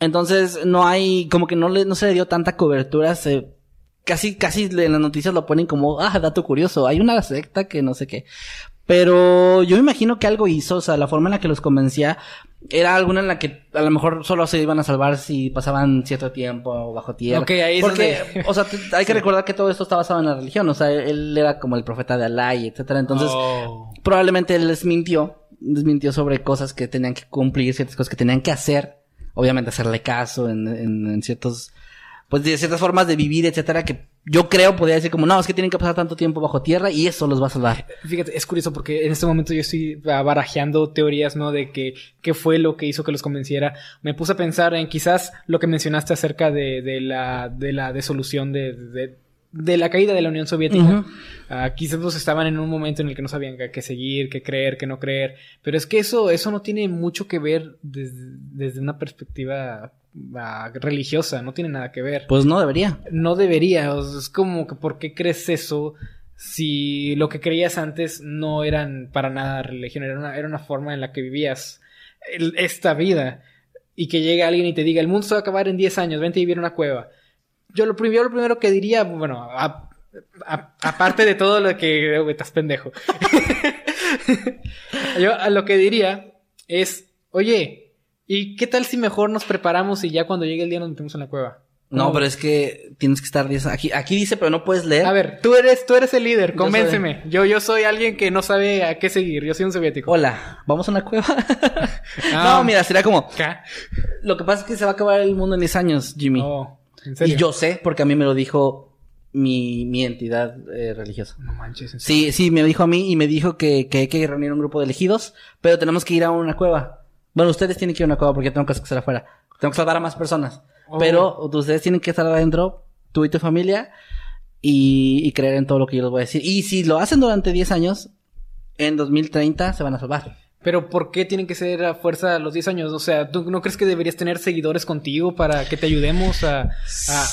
Entonces, no hay, como que no le, no se le dio tanta cobertura. Se, casi, casi en las noticias lo ponen como, ah, dato curioso. Hay una secta que no sé qué. Pero yo me imagino que algo hizo, o sea, la forma en la que los convencía era alguna en la que a lo mejor solo se iban a salvar si pasaban cierto tiempo bajo tierra. Ok, ahí es Porque, donde- o sea, hay que recordar que todo esto está basado en la religión, o sea, él era como el profeta de Alá y etcétera, entonces Oh. probablemente él les mintió, les mintió sobre cosas que tenían que cumplir, ciertas cosas que tenían que hacer, obviamente hacerle caso en, en, en ciertos, pues de ciertas formas de vivir, etcétera, que yo creo podría decir como, no, es que tienen que pasar tanto tiempo bajo tierra y eso los va a salvar. Fíjate, es curioso porque en este momento yo estoy barajeando teorías, ¿no? De que qué fue lo que hizo que los convenciera. Me puse a pensar en quizás lo que mencionaste acerca de, de la, de la desolución de, de, de la caída de la Unión Soviética. Uh, estaban en un momento en el que no sabían qué seguir, qué creer, qué no creer. Pero es que eso, eso no tiene mucho que ver desde, una perspectiva ah, religiosa, no tiene nada que ver. Pues no debería. No debería. es como que ¿por qué crees eso? Si lo que creías antes no eran para nada religión, era una, era una forma en la que vivías esta vida. Y que llegue alguien y te diga, el mundo se va a acabar en 10 años, vente a vivir en una cueva yo lo primero, lo primero que diría, bueno, aparte de todo lo que estás pendejo. yo a lo que diría es, oye, ¿y qué tal si mejor nos preparamos y ya cuando llegue el día nos metemos en la cueva? No, pero es que tienes que estar 10 aquí aquí dice, pero no puedes leer. A ver, tú eres tú eres el líder, convénceme. Yo, yo soy alguien que no sabe a qué seguir, yo soy un soviético. Hola, ¿vamos a una cueva? no, mira, sería como Lo que pasa es que se va a acabar el mundo en 10 años, Jimmy. Oh. Y yo sé, porque a mí me lo dijo mi, mi entidad eh, religiosa. No manches. sí, sí, me dijo a mí y me dijo que, que hay que reunir un grupo de elegidos, pero tenemos que ir a una cueva. Bueno, ustedes tienen que ir a una cueva porque tengo que estar afuera. Tengo que salvar a más personas. Oh. Pero ustedes tienen que estar adentro, tú y tu familia, y, y creer en todo lo que yo les voy a decir. Y si lo hacen durante 10 años, en 2030 se van a salvar. Pero ¿por qué tienen que ser a fuerza los 10 años? O sea, ¿tú no crees que deberías tener seguidores contigo para que te ayudemos a,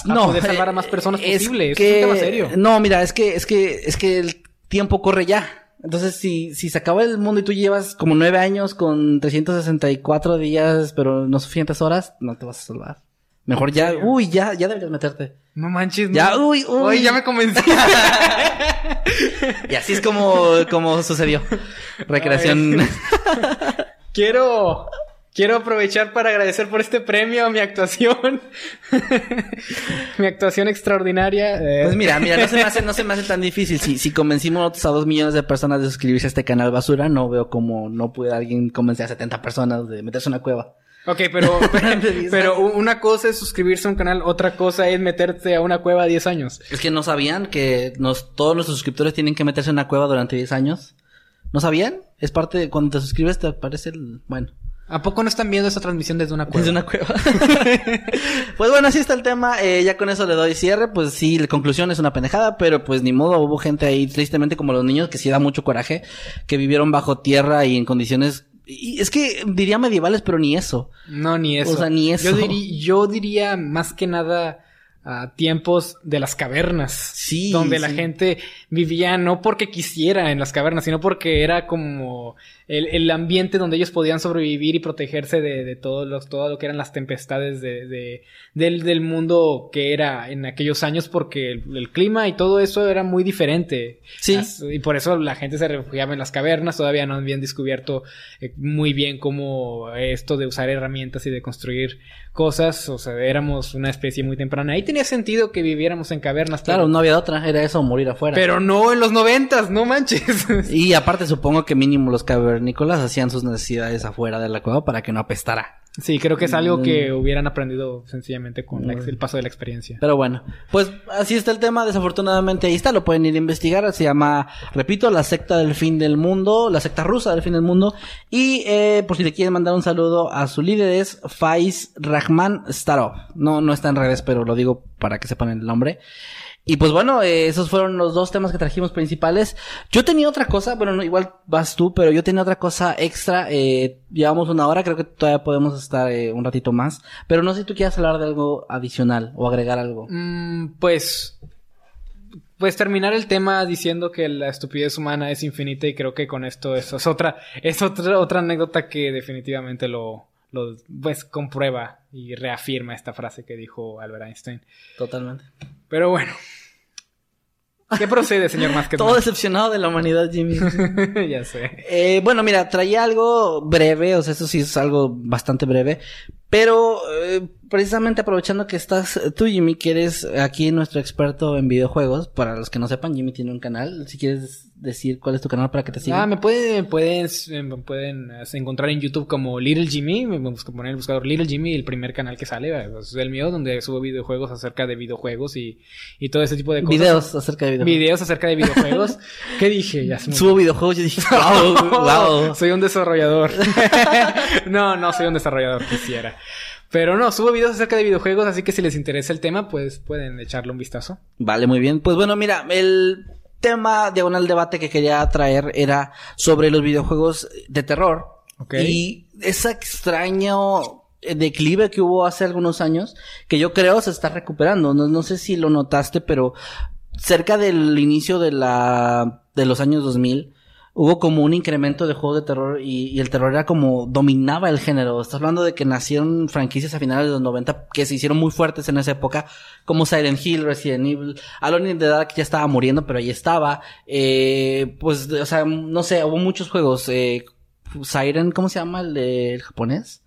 poder salvar a más personas es posible? es un tema serio. No, mira, es que, es que, es que el tiempo corre ya. Entonces, si, si se acaba el mundo y tú llevas como 9 años con 364 días, pero no suficientes horas, no te vas a salvar. Mejor ya, uy, ya, ya deberías meterte. No manches. Ya, uy, uy. ya me convencí. y así es como, como sucedió. Recreación. quiero, quiero aprovechar para agradecer por este premio a mi actuación. mi actuación extraordinaria. Pues mira, mira, no se me hace, no se me hace tan difícil. Si, si convencimos a dos millones de personas de suscribirse a este canal basura, no veo cómo no puede alguien convencer a 70 personas de meterse en una cueva. Ok, pero, pero, una cosa es suscribirse a un canal, otra cosa es meterte a una cueva 10 años. Es que no sabían que nos, todos nuestros suscriptores tienen que meterse en una cueva durante 10 años. ¿No sabían? Es parte de cuando te suscribes te aparece el, bueno. ¿A poco no están viendo esta transmisión desde una cueva? Desde una cueva. pues bueno, así está el tema. Eh, ya con eso le doy cierre. Pues sí, la conclusión es una pendejada, pero pues ni modo. Hubo gente ahí, tristemente, como los niños, que sí da mucho coraje, que vivieron bajo tierra y en condiciones y es que diría medievales, pero ni eso. No, ni eso. O sea, ni eso. Yo, diría, yo diría más que nada a tiempos de las cavernas. Sí. Donde la gente vivía no porque quisiera en las cavernas, sino porque era como el, el ambiente donde ellos podían sobrevivir y protegerse de, de todo, los, todo lo que eran las tempestades de, de del, del, mundo que era en aquellos años, porque el, clima y todo eso era muy diferente. Sí. y por eso la gente se refugiaba en las cavernas, todavía no habían descubierto eh, muy bien cómo esto de usar herramientas y de construir cosas, o sea, éramos una especie muy temprana. Ahí tenía sentido que viviéramos en cavernas. Claro, no había otra, era eso, morir afuera. Pero no en los noventas, no manches. y aparte supongo que mínimo los cavernícolas hacían sus necesidades afuera de la cueva para que no apestara. Sí, creo que es algo que mm. hubieran aprendido sencillamente con el paso de la experiencia. Pero bueno, pues así está el tema. Desafortunadamente ahí está, lo pueden ir a investigar. Se llama, repito, la secta del fin del mundo, la secta rusa del fin del mundo. Y eh, por si le quieren mandar un saludo a su líder es Faiz Rahman Starov. No, no está en redes, pero lo digo para que sepan el nombre. Y pues bueno, eh, esos fueron los dos temas que trajimos principales. Yo tenía otra cosa, bueno, no, igual vas tú, pero yo tenía otra cosa extra. Eh, llevamos una hora, creo que todavía podemos estar eh, un ratito más. Pero no sé si tú quieras hablar de algo adicional o agregar algo. Mm, pues, pues terminar el tema diciendo que la estupidez humana es infinita y creo que con esto eso es otra, es otra, otra anécdota que definitivamente lo, lo, pues comprueba y reafirma esta frase que dijo Albert Einstein. Totalmente. Pero bueno. ¿Qué procede, señor más Todo decepcionado de la humanidad, Jimmy. ya sé. Eh, bueno, mira, traía algo breve, o sea, eso sí es algo bastante breve. Pero eh, precisamente aprovechando que estás tú, Jimmy, que eres aquí nuestro experto en videojuegos, para los que no sepan, Jimmy tiene un canal. Si quieres decir cuál es tu canal para que te sigan. Ah, me pueden, pueden, pueden encontrar en YouTube como Little Jimmy. Me poner el buscador Little Jimmy, el primer canal que sale. Es el mío, donde subo videojuegos acerca de videojuegos y, y todo ese tipo de cosas. Videos acerca de videojuegos. Videos acerca de videojuegos. ¿Qué dije? Ya Subo videojuegos y dije, wow, wow. Soy un desarrollador. no, no soy un desarrollador, quisiera. Pero no, subo videos acerca de videojuegos, así que si les interesa el tema, pues pueden echarle un vistazo. Vale, muy bien. Pues bueno, mira, el tema diagonal debate que quería traer era sobre los videojuegos de terror. Ok. Y ese extraño declive que hubo hace algunos años, que yo creo se está recuperando. No, no sé si lo notaste, pero cerca del inicio de la, de los años 2000, hubo como un incremento de juegos de terror y, y el terror era como dominaba el género. Estás hablando de que nacieron franquicias a finales de los 90 que se hicieron muy fuertes en esa época, como Silent Hill, Resident Evil, Alone in the Dark ya estaba muriendo, pero ahí estaba. Eh, pues, o sea, no sé, hubo muchos juegos. Eh, Siren, ¿cómo se llama el de japonés?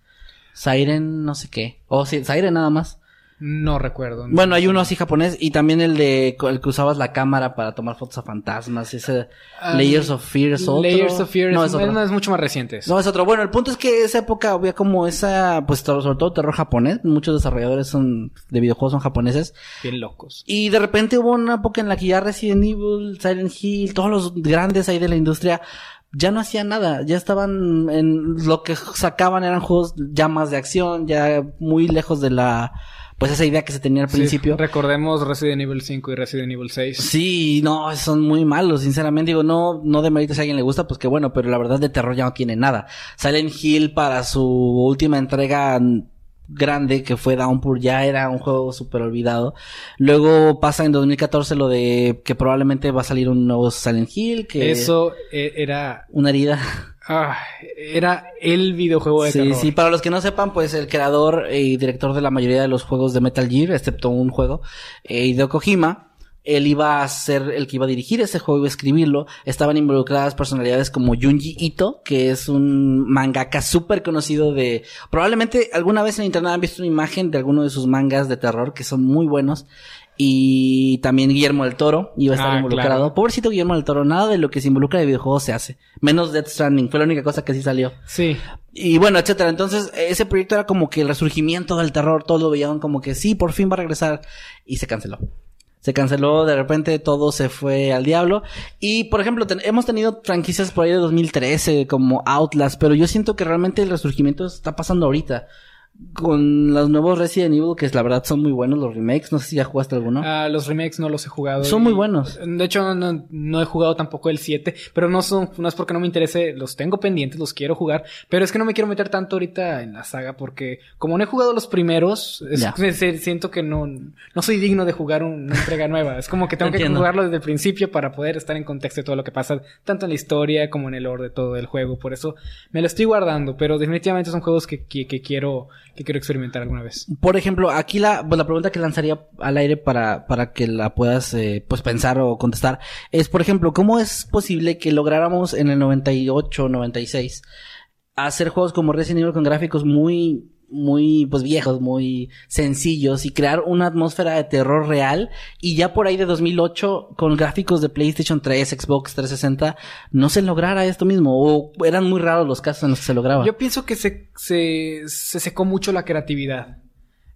Siren, no sé qué. O sí, Siren nada más. No recuerdo. Bueno, hay uno así japonés y también el de el que usabas la cámara para tomar fotos a fantasmas, ese Ah, Layers of Fear es otro. Layers of Fear no, es, es otro. no, es mucho más reciente. eso. No, es otro. Bueno, el punto es que esa época había como esa, pues sobre todo terror japonés. Muchos desarrolladores son de videojuegos son japoneses. Bien locos. Y de repente hubo una época en la que ya Resident Evil, Silent Hill, todos los grandes ahí de la industria ya no hacían nada. Ya estaban en lo que sacaban eran juegos ya más de acción, ya muy lejos de la, pues esa idea que se tenía al Sí, principio. recordemos Resident Evil 5 y Resident Evil 6. Sí, no, son muy malos, sinceramente. Digo, no, no de mérito si a alguien le gusta, pues que bueno, pero la verdad de terror ya no tiene nada. Silent Hill para su última entrega grande, que fue Downpour, ya era un juego súper olvidado. Luego pasa en 2014 lo de que probablemente va a salir un nuevo Silent Hill, que... Eso eh, era, Una herida. ah, era el videojuego de Sí, terror. sí, para los que no sepan, pues el creador y director de la mayoría de los juegos de Metal Gear, excepto un juego, eh, Hideo Kojima, él iba a ser el que iba a dirigir ese juego, iba a escribirlo. Estaban involucradas personalidades como Junji Ito, que es un mangaka súper conocido de... Probablemente alguna vez en internet han visto una imagen de alguno de sus mangas de terror que son muy buenos. Y también Guillermo del Toro iba a estar Ah, involucrado. claro. Pobrecito Guillermo del Toro, nada de lo que se involucra de videojuegos se hace. Menos Death Stranding, fue la única cosa que sí salió. Sí. Y bueno, etcétera. Entonces, ese proyecto era como que el resurgimiento del terror, todos lo veían como que sí, por fin va a regresar. Y se canceló. Se canceló, de repente todo se fue al diablo. Y, por ejemplo, hemos tenido franquicias por ahí de 2013 como Outlast, pero yo siento que realmente el resurgimiento está pasando ahorita. Con los nuevos Resident Evil, que la verdad son muy buenos los remakes. No sé si ya jugaste alguno. Ah, los remakes no los he jugado. Son y- muy buenos. De hecho, no, no he jugado tampoco el 7, pero no son, no es porque no me interese, los tengo pendientes, los quiero jugar, pero es que no me quiero meter tanto ahorita en la saga porque como no he jugado los primeros, es- siento que no, no soy digno de jugar una entrega nueva. Es como que tengo que jugarlo desde el principio para poder estar en contexto de todo lo que pasa, tanto en la historia como en el lore de todo el juego. Por eso me lo estoy guardando, pero definitivamente son juegos que, que, que quiero, que quiero experimentar alguna vez. Por ejemplo, aquí la, pues, la pregunta que lanzaría al aire para, para que la puedas eh, pues pensar o contestar es, por ejemplo, ¿cómo es posible que lográramos en el 98, 96 hacer juegos como Resident Evil con gráficos muy, muy pues viejos, muy sencillos y crear una atmósfera de terror real. Y ya por ahí de 2008 con gráficos de PlayStation 3, Xbox 360 no se lograra esto mismo. O eran muy raros los casos en los que se lograba? Yo pienso que se, se, se secó mucho la creatividad,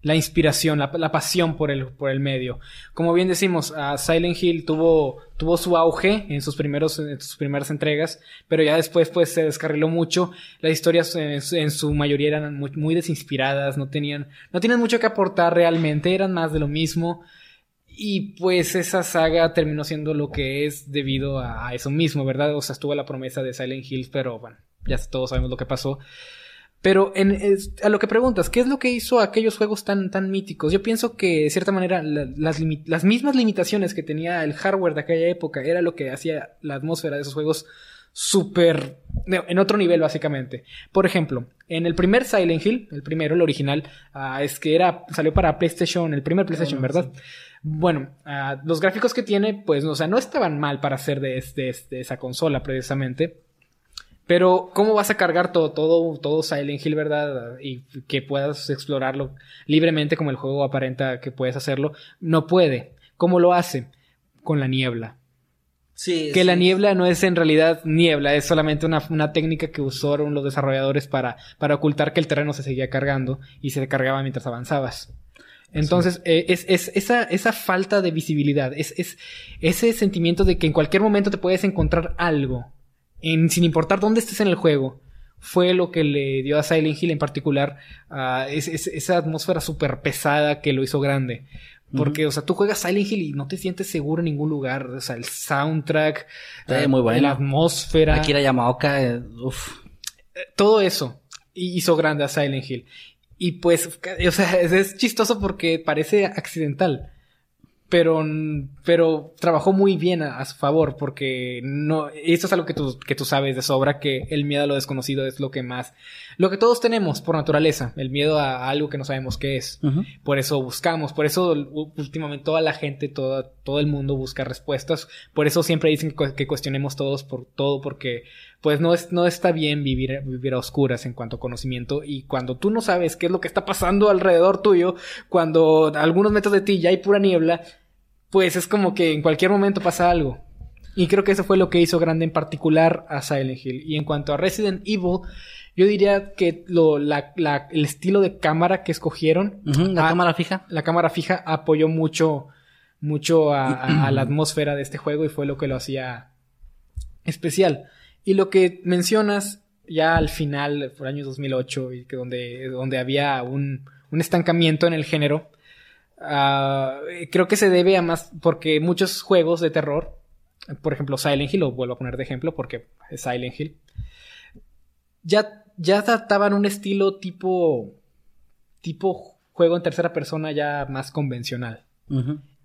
la inspiración, la, pasión por el, por el medio. Como bien decimos, a Silent Hill tuvo, tuvo su auge en sus, primeros, en sus primeras entregas, pero ya después pues se descarriló mucho. Las historias en, su- mayoría eran muy, desinspiradas, no tenían, no mucho que aportar realmente, eran más de lo mismo. Y pues esa saga terminó siendo lo que es debido a, a eso mismo, ¿verdad? O sea, estuvo la promesa de Silent Hill, pero bueno, ya todos sabemos lo que pasó. Pero en, es- a lo que preguntas, ¿qué es lo que hizo aquellos juegos tan, tan míticos? Yo pienso que de cierta manera la- las, mismas limitaciones que tenía el hardware de aquella época era lo que hacía la atmósfera de esos juegos súper en otro nivel básicamente. Por ejemplo, en el primer Silent Hill, el primero, el original, ah, es que era salió para PlayStation, el primer PlayStation, ¿verdad? Bueno, ah, los gráficos que tiene, pues, o sea, no estaban mal para ser de, de- de esa consola precisamente. Pero, ¿cómo vas a cargar todo, todo, todo Silent Hill, verdad? Y que puedas explorarlo libremente como el juego aparenta que puedes hacerlo. No puede. ¿Cómo lo hace? Con la niebla. Sí, Que sí. la niebla no es en realidad niebla, es solamente una, una técnica que usaron los desarrolladores para, para ocultar que el terreno se seguía cargando y se cargaba mientras avanzabas. Entonces, eh, es, es esa, esa falta de visibilidad, es, es ese sentimiento de que en cualquier momento te puedes encontrar algo, en, sin importar dónde estés en el juego, fue lo que le dio a Silent Hill en particular es, es- esa atmósfera súper pesada que lo hizo grande. Porque, o sea, tú juegas Silent Hill y no te sientes seguro en ningún lugar. O sea, el soundtrack, Sí, ah, muy bueno. la atmósfera, Akira Yamaoka, eh, uf. todo eso hizo grande a Silent Hill. Y pues, o sea, es, es chistoso porque parece accidental. Pero, pero trabajó muy bien a, a su favor porque no, esto es algo que tú, que tú sabes de sobra, que el miedo a lo desconocido es lo que más, lo que todos tenemos por naturaleza, el miedo a, a algo que no sabemos qué es. Por eso buscamos, por eso últimamente toda la gente, toda, todo el mundo busca respuestas. Por eso siempre dicen que, cu- que cuestionemos todos por todo, porque pues no, es, no está bien vivir, vivir a oscuras en cuanto a conocimiento. Y cuando tú no sabes qué es lo que está pasando alrededor tuyo, cuando a algunos metros de ti ya hay pura niebla, pues es como que en cualquier momento pasa algo. Y creo que eso fue lo que hizo grande en particular a Silent Hill. Y en cuanto a Resident Evil, yo diría que lo, la- la- el estilo de cámara que escogieron La cámara fija. la cámara fija apoyó mucho, mucho a, a- a la atmósfera de este juego y fue lo que lo hacía especial. Y lo que mencionas ya al final, por año 2008, y que donde, donde había un, un estancamiento en el género, ah, creo que se debe a más, porque muchos juegos de terror, por ejemplo Silent Hill, lo vuelvo a poner de ejemplo porque es Silent Hill, ya, ya trataban un estilo tipo, tipo juego en tercera persona ya más convencional.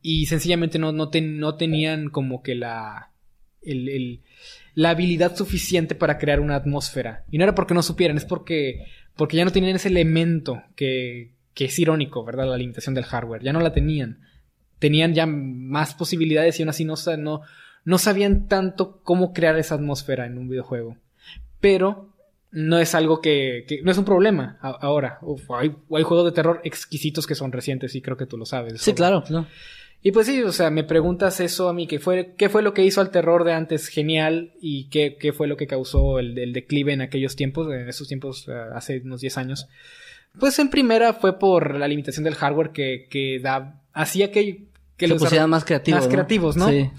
Y sencillamente no, no, ten- no tenían como que la, el- el- la habilidad suficiente para crear una atmósfera. Y no era porque no supieran, es porque, porque ya no tenían ese elemento que, que es irónico, ¿verdad? La limitación del hardware. Ya no la tenían. Tenían ya más posibilidades y aún así no, no, no sabían tanto cómo crear esa atmósfera en un videojuego. Pero no es algo que, que- no es un problema ahora. Uf, hay, hay juegos de terror exquisitos que son recientes y creo que tú lo sabes. Sí, claro. Y pues sí, o sea, me preguntas eso a mí, ¿qué fue, qué fue lo que hizo al terror de antes genial y qué, qué fue lo que causó el, el declive en aquellos tiempos, en esos tiempos, eh, hace unos 10 años? Pues en primera fue por la limitación del hardware que, que da, hacía que, que Se los pusieran más creativos. más creativos, ¿no? Sí.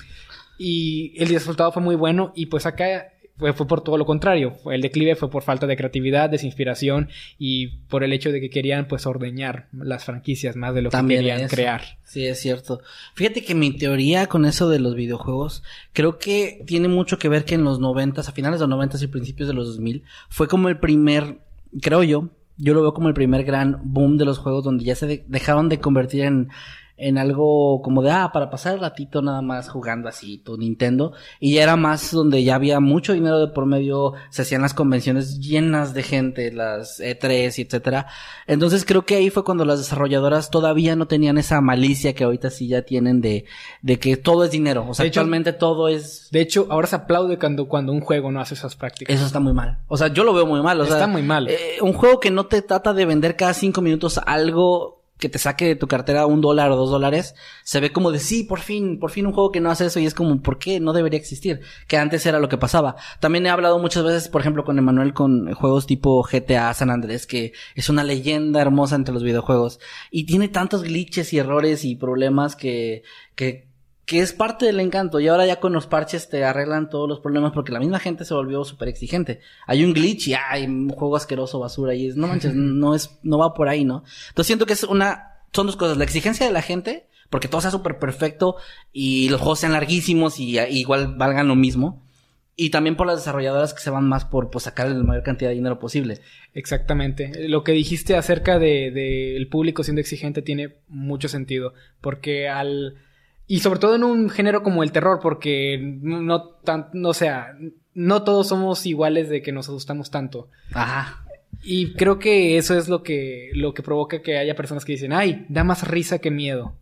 y el resultado fue muy bueno y pues acá fue, fue por todo lo contrario. El declive fue por falta de creatividad, desinspiración y por el hecho de que querían pues ordeñar las franquicias más de lo También que querían crear. Sí, es cierto. Fíjate que mi teoría con eso de los videojuegos, creo que tiene mucho que ver que en los noventas, a finales de los noventas y principios de los 2000, fue como el primer, creo yo, yo lo veo como el primer gran boom de los juegos donde ya se de- dejaron de convertir en, en algo como de, ah, para pasar el ratito nada más jugando así tu Nintendo. Y ya era más donde ya había mucho dinero de por medio, se hacían las convenciones llenas de gente, las E3 y etcétera. Entonces creo que ahí fue cuando las desarrolladoras todavía no tenían esa malicia que ahorita sí ya tienen de, de que todo es dinero. O sea, De hecho- actualmente todo es... De hecho, ahora se aplaude cuando, cuando un juego no hace esas prácticas. Eso está muy mal. O sea, yo lo veo muy mal. O Está sea, muy mal. eh, un juego que no te trata de vender cada cinco minutos algo que te saque de tu cartera un dólar o dos dólares, se ve como de sí, por fin, por fin un juego que no hace eso y es como, ¿por qué? No debería existir. Que antes era lo que pasaba. También he hablado muchas veces, por ejemplo, con Emanuel con juegos tipo GTA San Andrés, que es una leyenda hermosa entre los videojuegos. Y tiene tantos glitches y errores y problemas que, que, que es parte del encanto. Y ahora ya con los parches te arreglan todos los problemas porque la misma gente se volvió súper exigente. Hay un glitch y hay un juego asqueroso, basura y es, no manches, no es, no va por ahí, ¿no? Entonces siento que es una, son dos cosas. La exigencia de la gente, porque todo sea súper perfecto y los juegos sean larguísimos y, y igual valgan lo mismo. Y también por las desarrolladoras que se van más por pues, sacar la mayor cantidad de dinero posible. Exactamente. Lo que dijiste acerca de, de el público siendo exigente tiene mucho sentido. Porque al. Y sobre todo en un género como el terror, porque no tan, no, o sea, no todos somos iguales de que nos asustamos tanto. Ajá. Y creo que eso es lo que, lo que provoca que haya personas que dicen, ay, da más risa que miedo.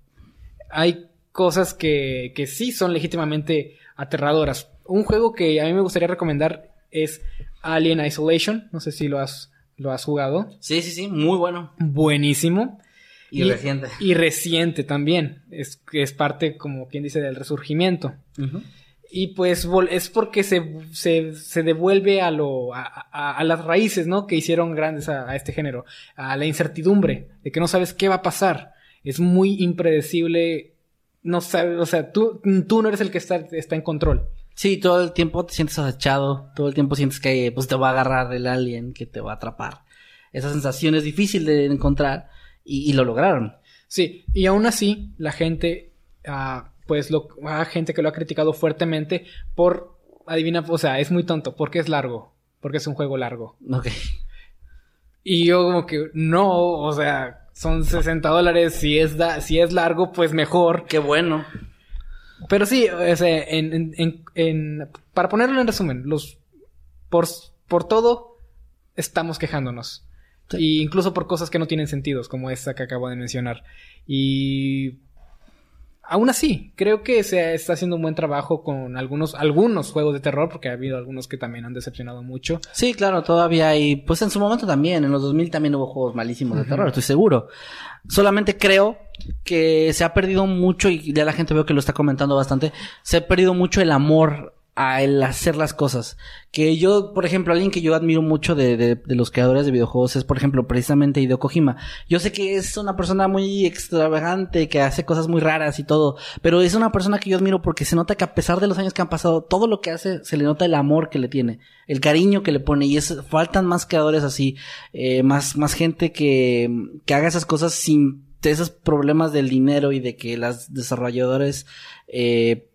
Hay cosas que, que sí son legítimamente aterradoras. Un juego que a mí me gustaría recomendar es Alien Isolation. No sé si lo has, lo has jugado. Sí, sí, sí, muy bueno. Buenísimo. Y, reciente. Y reciente también. Es, es parte, como quien dice, del resurgimiento. Y pues es porque se, se, se devuelve a, lo, a, a- a las raíces, ¿no? Que hicieron grandes a, a este género. A la incertidumbre, de que no sabes qué va a pasar. Es muy impredecible. No sabes, o sea, tú, tú no eres el que está, está en control. Sí, todo el tiempo te sientes acechado, todo el tiempo sientes que pues te va a agarrar el alien, que te va a atrapar. Esa sensación es difícil de encontrar y, y lo lograron. Sí, y aún así la gente, ah, pues lo, hay gente que lo ha criticado fuertemente por, adivina, o sea, es muy tonto, porque es largo, porque es un juego largo. Ok. Y yo como que, no, o sea, son 60 dólares, si es, da, si es largo, pues mejor. Qué bueno. Pero sí, o sea, en, en, en, en- para ponerlo en resumen, los por, por todo estamos quejándonos. Sí. Y incluso por cosas que no tienen sentidos, como esta que acabo de mencionar. Y aún así, creo que se está haciendo un buen trabajo con algunos, algunos juegos de terror, porque ha habido algunos que también han decepcionado mucho. Sí, claro, todavía hay, pues en su momento también, en los 2000 también hubo juegos malísimos de terror, estoy seguro. Solamente creo que se ha perdido mucho, y ya la gente veo que lo está comentando bastante, se ha perdido mucho el amor a el hacer las cosas. Que yo, por ejemplo, alguien que yo admiro mucho de, de, de los creadores de videojuegos es, por ejemplo, precisamente Hideo Kojima. Yo sé que es una persona muy extravagante, que hace cosas muy raras y todo, pero es una persona que yo admiro porque se nota que a pesar de los años que han pasado, todo lo que hace, se le nota el amor que le tiene, el cariño que le pone, y es, faltan más creadores así, eh, más, más gente que, que haga esas cosas sin esos problemas del dinero y de que las desarrolladores, eh,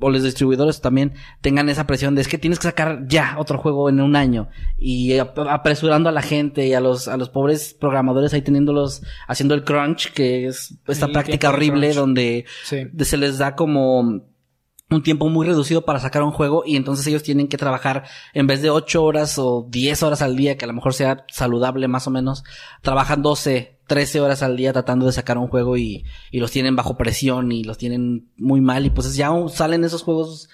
o los distribuidores también tengan esa presión de es que tienes que sacar ya otro juego en un año y ap- apresurando a la gente y a los a los pobres programadores ahí teniéndolos haciendo el crunch que es esta práctica horrible donde Sí. se les da como un tiempo muy reducido para sacar un juego y entonces ellos tienen que trabajar en vez de 8 horas o 10 horas al día, que a lo mejor sea saludable más o menos, trabajan 12, 13 horas al día tratando de sacar un juego y, y los tienen bajo presión y los tienen muy mal y pues ya salen esos juegos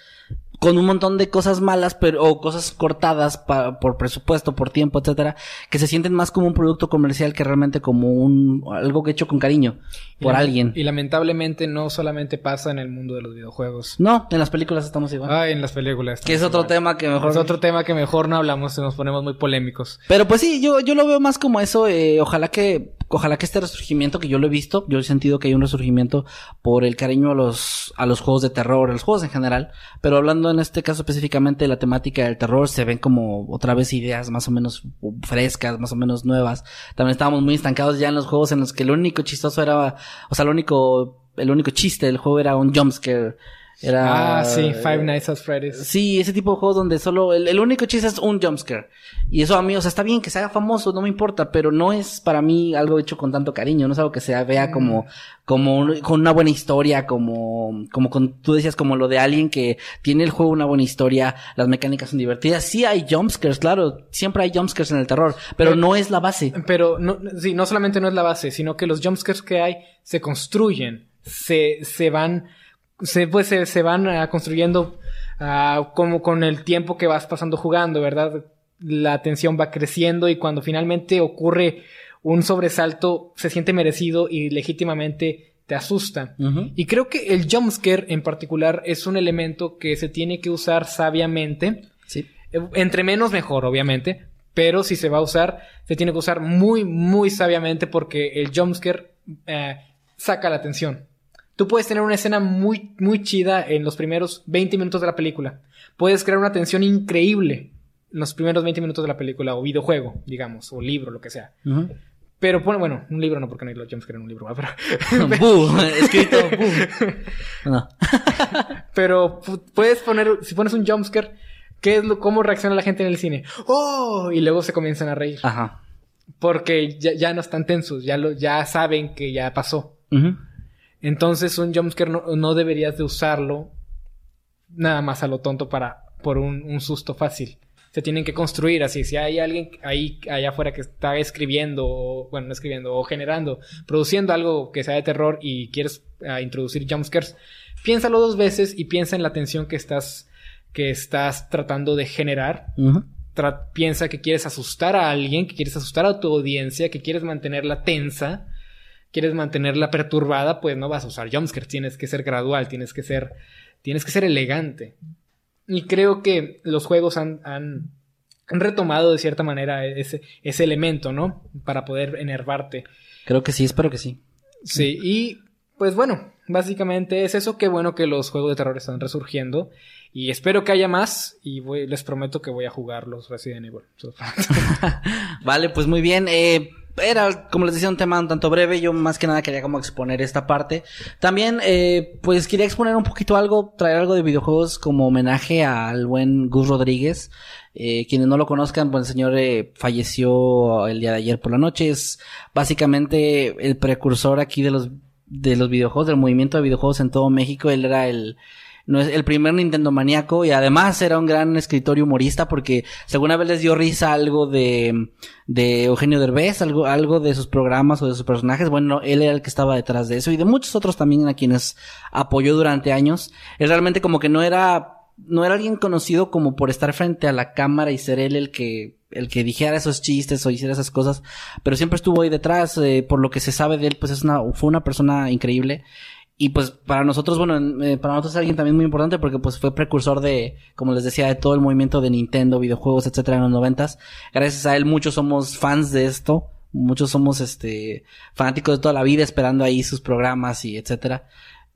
con un montón de cosas malas, pero, o cosas cortadas pa- por presupuesto, por tiempo, etcétera, que se sienten más como un producto comercial que realmente como un, algo que hecho con cariño, por alguien. Y lamentablemente no solamente pasa en el mundo de los videojuegos. No, en las películas estamos igual. Ah, en las películas. Que es otro igual. tema que mejor... Es otro tema que mejor no hablamos, nos ponemos muy polémicos. Pero pues sí, yo, yo lo veo más como eso. eh, ojalá que, ojalá que este resurgimiento que yo lo he visto, yo he sentido que hay un resurgimiento por el cariño a los, a los juegos de terror, a los juegos en general. Pero hablando en este caso específicamente la temática del terror, se ven como otra vez ideas más o menos frescas, más o menos nuevas. También estábamos muy estancados ya en los juegos en los que lo único chistoso era, o sea, lo único, el único chiste del juego era un jumpscare. Era, ah, sí, Five Nights at Freddy's. Sí, ese tipo de juegos donde solo el, el único chiste es un jumpscare. Y eso a mí, o sea, está bien que se haga famoso, no me importa, pero no es para mí algo hecho con tanto cariño, no es algo que se vea como, como un- con una buena historia, como, como con, tú decías, como lo de alguien que tiene el juego una buena historia, las mecánicas son divertidas. Sí hay jumpscares, claro, siempre hay jumpscares en el terror, pero Pero- no es la base. Pero no, sí, no solamente no es la base, sino que los jumpscares que hay se construyen, se, se van, se, pues, se, se van ah, construyendo ah, como con el tiempo que vas pasando jugando, ¿verdad? La tensión va creciendo y cuando finalmente ocurre un sobresalto se siente merecido y legítimamente te asusta. Y creo que el jumpscare en particular es un elemento que se tiene que usar sabiamente. Sí. Entre menos mejor, obviamente. Pero si se va a usar, se tiene que usar muy, muy sabiamente porque el jumpscare eh, saca la atención. Tú puedes tener una escena muy, muy chida en los primeros 20 minutos de la película. Puedes crear una tensión increíble en los primeros 20 minutos de la película o videojuego, digamos, o libro, lo que sea. Pero pone, bueno, un libro no, porque no hay los jumpscare en un libro, ¿verdad? pero, escrito. No. Pero pu- puedes poner, si pones un jumpscare, ¿qué es lo, cómo reacciona la gente en el cine? ¡Oh! Y luego se comienzan a reír. Ajá. Porque ya, ya no están tensos, ya, lo, ya saben que ya pasó. Ujú. Entonces un jumpscare no, no deberías de usarlo nada más a lo tonto para, por un, un susto fácil. Se tienen que construir así. Si hay alguien ahí allá afuera que está escribiendo, o, bueno, no escribiendo, o generando, produciendo algo que sea de terror y quieres ah, introducir jumpscares, piénsalo dos veces y piensa en la tensión que estás, que estás tratando de generar tra- piensa que quieres asustar a alguien, que quieres asustar a tu audiencia, que quieres mantenerla tensa, quieres mantenerla perturbada, pues no vas a usar jumpscares, tienes que ser gradual, tienes que ser, tienes que ser elegante. Y creo que los juegos han, han, han retomado de cierta manera ese, ese elemento, ¿no? Para poder enervarte. Creo que sí, espero que sí. Sí, y pues bueno, básicamente es eso. Qué bueno que los juegos de terror están resurgiendo. Y espero que haya más. Y voy- les prometo que voy a jugar los Resident Evil. Vale, pues muy bien. Eh, era, como les decía, un tema un tanto breve. Yo más que nada quería como exponer esta parte. También, eh, pues quería exponer un poquito algo, traer algo de videojuegos como homenaje al buen Gus Rodríguez. Eh, quienes no lo conozcan, pues el señor eh, falleció el día de ayer por la noche. Es básicamente el precursor aquí de los, de los videojuegos, del movimiento de videojuegos en todo México. Él era el, no es el primer Nintendo maníaco y además era un gran escritor y humorista porque alguna vez les dio risa algo de, de Eugenio Derbez, algo, algo de sus programas o de sus personajes, bueno, él era el que estaba detrás de eso y de muchos otros también a quienes apoyó durante años. Él realmente como que no era, no era alguien conocido como por estar frente a la cámara y ser él el que el que dijera esos chistes o hiciera esas cosas, pero siempre estuvo ahí detrás, eh, por lo que se sabe de él, pues es una, fue una persona increíble. Y pues para nosotros, bueno, eh, para nosotros es alguien también muy importante porque pues fue precursor de, como les decía, de todo el movimiento de Nintendo, videojuegos, etcétera, en los noventas. Gracias a él muchos somos fans de esto, muchos somos este fanáticos de toda la vida esperando ahí sus programas y etcétera.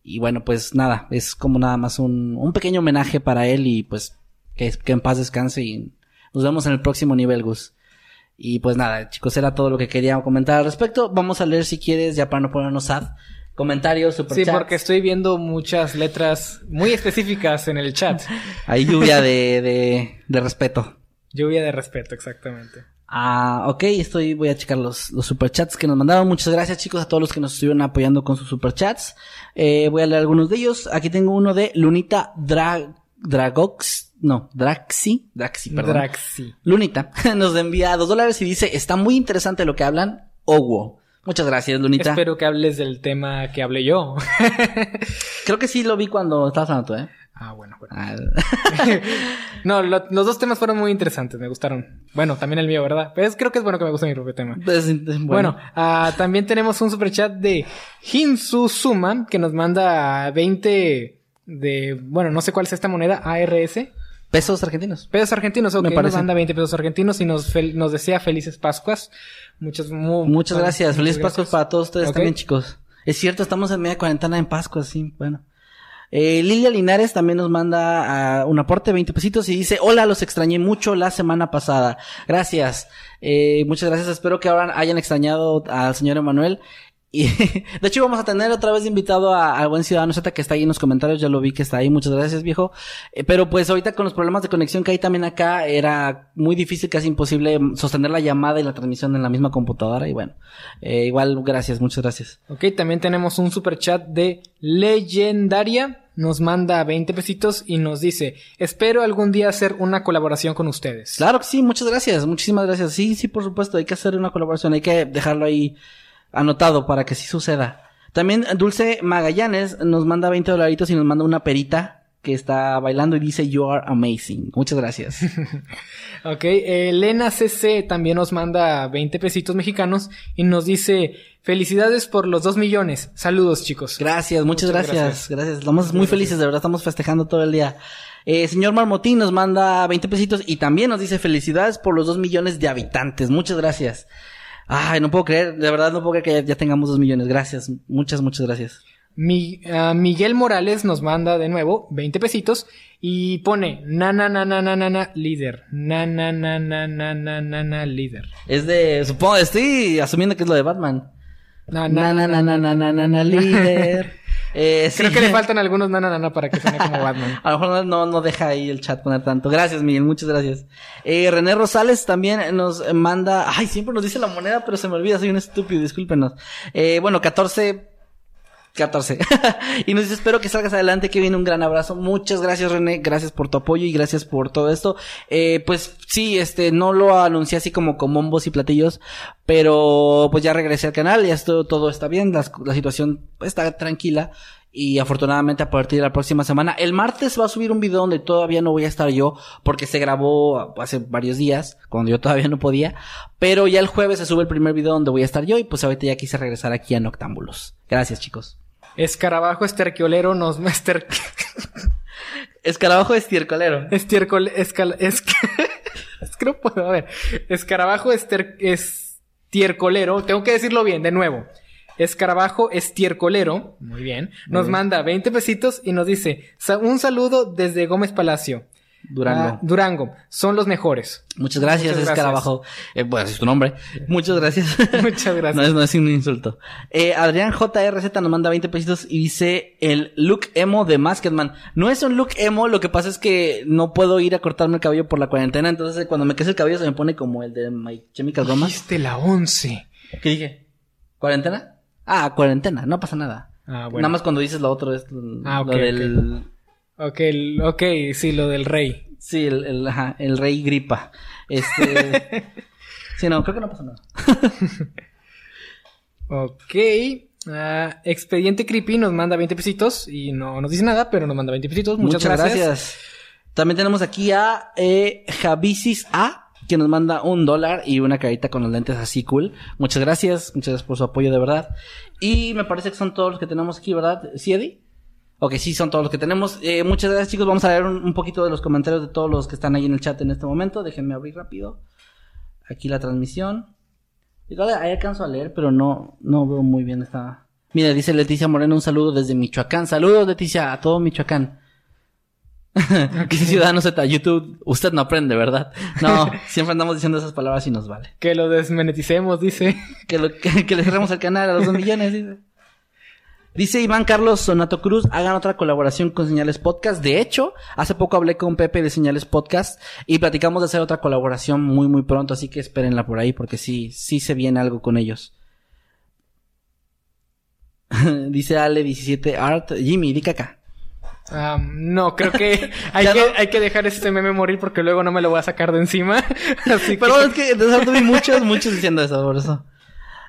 Y bueno, pues nada, es como nada más un, un pequeño homenaje para él y pues que, que en paz descanse y nos vemos en el próximo nivel, Gus. Y pues nada, chicos, era todo lo que quería comentar al respecto. Vamos a leer si quieres, ya para no ponernos sad, comentarios, Sí, superchats. porque estoy viendo muchas letras muy específicas en el chat. Hay lluvia de, de, de respeto. Lluvia de respeto, exactamente. Ah, ok, estoy, voy a checar los, los superchats que nos mandaron. Muchas gracias chicos a todos los que nos estuvieron apoyando con sus superchats. Eh, voy a leer algunos de ellos. Aquí tengo uno de Lunita Dra Dragox, no, Draxi, Draxi, perdón. Draxi. Lunita nos envía dos dólares y dice, está muy interesante lo que hablan, Owo. Muchas gracias, Lunita. Espero que hables del tema que hablé yo. Creo que sí lo vi cuando estabas hablando tú, ¿eh? ah, bueno, bueno. Ah, No, lo- los dos temas fueron muy interesantes, me gustaron. Bueno, también el mío, ¿verdad? Pero es- creo que es bueno que me guste mi propio tema. pues, bueno. Bueno, ah, también tenemos un superchat de Hinsu Suma que nos manda 20 de, bueno, no sé cuál es esta moneda, ARS. pesos argentinos. Pesos argentinos, ok, Me nos parece. manda 20 pesos argentinos y nos, fel- nos desea felices Pascuas. Muchas, mu- Muchas gracias. muchas Feliz Pascua para todos ustedes también, chicos. Es cierto, estamos en media cuarentena en Pascua, sí, bueno. Eh, Lilia Linares también nos manda ah, un aporte de 20 pesitos y dice, hola, los extrañé mucho la semana pasada. Gracias. Eh, muchas gracias. Espero que ahora hayan extrañado al señor Emanuel. Y de hecho vamos a tener otra vez invitado a- al buen ciudadano Z que está ahí en los comentarios, ya lo vi que está ahí, muchas gracias viejo. Eh, pero pues ahorita con los problemas de conexión que hay también acá, era muy difícil, casi imposible mm, sostener la llamada y la transmisión en la misma computadora y bueno, eh, igual gracias, muchas gracias. Ok, también tenemos un super chat de Legendaria. Nos manda 20 pesitos y nos dice, espero algún día hacer una colaboración con ustedes. Claro que sí, muchas gracias, muchísimas gracias. Sí, sí, por supuesto, hay que hacer una colaboración, hay que dejarlo ahí anotado para que sí suceda. También Dulce Magallanes nos manda 20 dolaritos y nos manda una perita que está bailando y dice You are amazing. Muchas gracias. Ok, eh, Elena CC también nos manda 20 pesitos mexicanos y nos dice, felicidades por los 2 millones. Saludos chicos. Gracias, muchas, Muchas gracias. gracias. Gracias, estamos muy felices, de verdad, estamos festejando todo el día. Eh, señor Marmotín nos manda 20 pesitos y también nos dice felicidades por los 2 millones de habitantes. Muchas gracias. Ay, no puedo creer, de verdad no puedo creer que ya, ya tengamos 2 millones. Gracias, muchas, muchas gracias. Mi- ah, Miguel Morales nos manda de nuevo 20 pesitos y pone na na na na na na na líder. Na na na na na na na na líder. Es de, supongo, estoy asumiendo que es lo de Batman. Na, Na, na, na, na, na, na, na, na, líder. Eh, Creo sí. que le faltan algunos na na na na para que suene como Batman. A lo mejor no, no, no deja ahí el chat poner tanto. Gracias, Miguel, muchas gracias. Eh, René Rosales también nos manda, ay, siempre nos dice la moneda, pero se me olvida, soy un estúpido, discúlpenos. Eh, bueno, 14, 14. y nos dice, espero que salgas adelante, que viene un gran abrazo. Muchas gracias, René, gracias por tu apoyo y gracias por todo esto. Eh, pues sí, este, no lo anuncié así como con bombos y platillos, pero pues ya regresé al canal, ya esto, todo está bien, la situación está tranquila. Y afortunadamente a partir de la próxima semana, el martes va a subir un video donde todavía no voy a estar yo, porque se grabó hace varios días, cuando yo todavía no podía. Pero ya el jueves se sube el primer video donde voy a estar yo, y pues ahorita ya quise regresar aquí a Noctámbulos. Gracias, chicos. Escarabajo esterquiolero nos... Ester, Escarabajo estiercolero. estiércol, escal, esc- es que no puedo, a ver. Escarabajo ester, estiercolero, tengo que decirlo bien, de nuevo. Escarabajo Estiercolero, muy bien, nos manda 20 pesitos y nos dice, "Sa- un saludo desde Gómez Palacio. Durango. Ah, Durango, son los mejores. Muchas gracias, Muchas gracias. Escarabajo. Eh, bueno, así es tu nombre. Muchas gracias. Muchas gracias. no, es, no es un insulto. Eh, Adrián JRZ nos manda 20 pesitos y dice el look emo de Masketman. No es un look emo, lo que pasa es que no puedo ir a cortarme el cabello por la cuarentena, entonces cuando me crece el cabello se me pone como el de My Chemical Romance. Dijiste la 11. ¿Qué dije? ¿Cuarentena? Ah, cuarentena, no pasa nada. Ah, bueno. Nada más cuando dices lo otro es Ah, lo del... Ok, ok, sí, lo del rey. Sí, el, el, ajá, el rey gripa. Este... sí, no, creo que no pasa nada. Ok. ah, Expediente Creepy nos manda 20 pesitos y no nos dice nada, pero nos manda 20 pesitos. Muchas, gracias. También tenemos aquí a eh, Javisis A, que nos manda un dólar y una carita con los lentes así cool. Muchas gracias, muchas gracias por su apoyo de verdad. Y me parece que son todos los que tenemos aquí, ¿verdad? ¿Sí, Eddie? Ok, sí, son todos los que tenemos. Eh, muchas gracias, chicos. Vamos a leer un, un poquito de los comentarios de todos los que están ahí en el chat en este momento. Déjenme abrir rápido. Aquí la transmisión. Igual ahí alcanzo a leer, pero no, no veo muy bien esta. Mira, dice Leticia Moreno, un saludo desde Michoacán. Saludos, Leticia, a todo Michoacán. Dice Ciudadano Z, YouTube, usted no aprende, ¿verdad? No, siempre andamos diciendo esas palabras y nos vale. Que lo desmoneticemos, dice. Que, lo- que, que le cerremos el canal a los dos millones, dice. Dice Iván Carlos Sonato Cruz, hagan otra colaboración con Señales Podcast. De hecho, hace poco hablé con Pepe de Señales Podcast y platicamos de hacer otra colaboración muy, muy pronto, así que espérenla por ahí porque sí, sí se viene algo con ellos. Dice Ale17 Art, Jimmy, di caca. No, creo que hay, que no. hay que dejar este meme morir porque luego no me lo voy a sacar de encima. Así que... Pero es que de verdad vi muchos, muchos diciendo eso, por eso.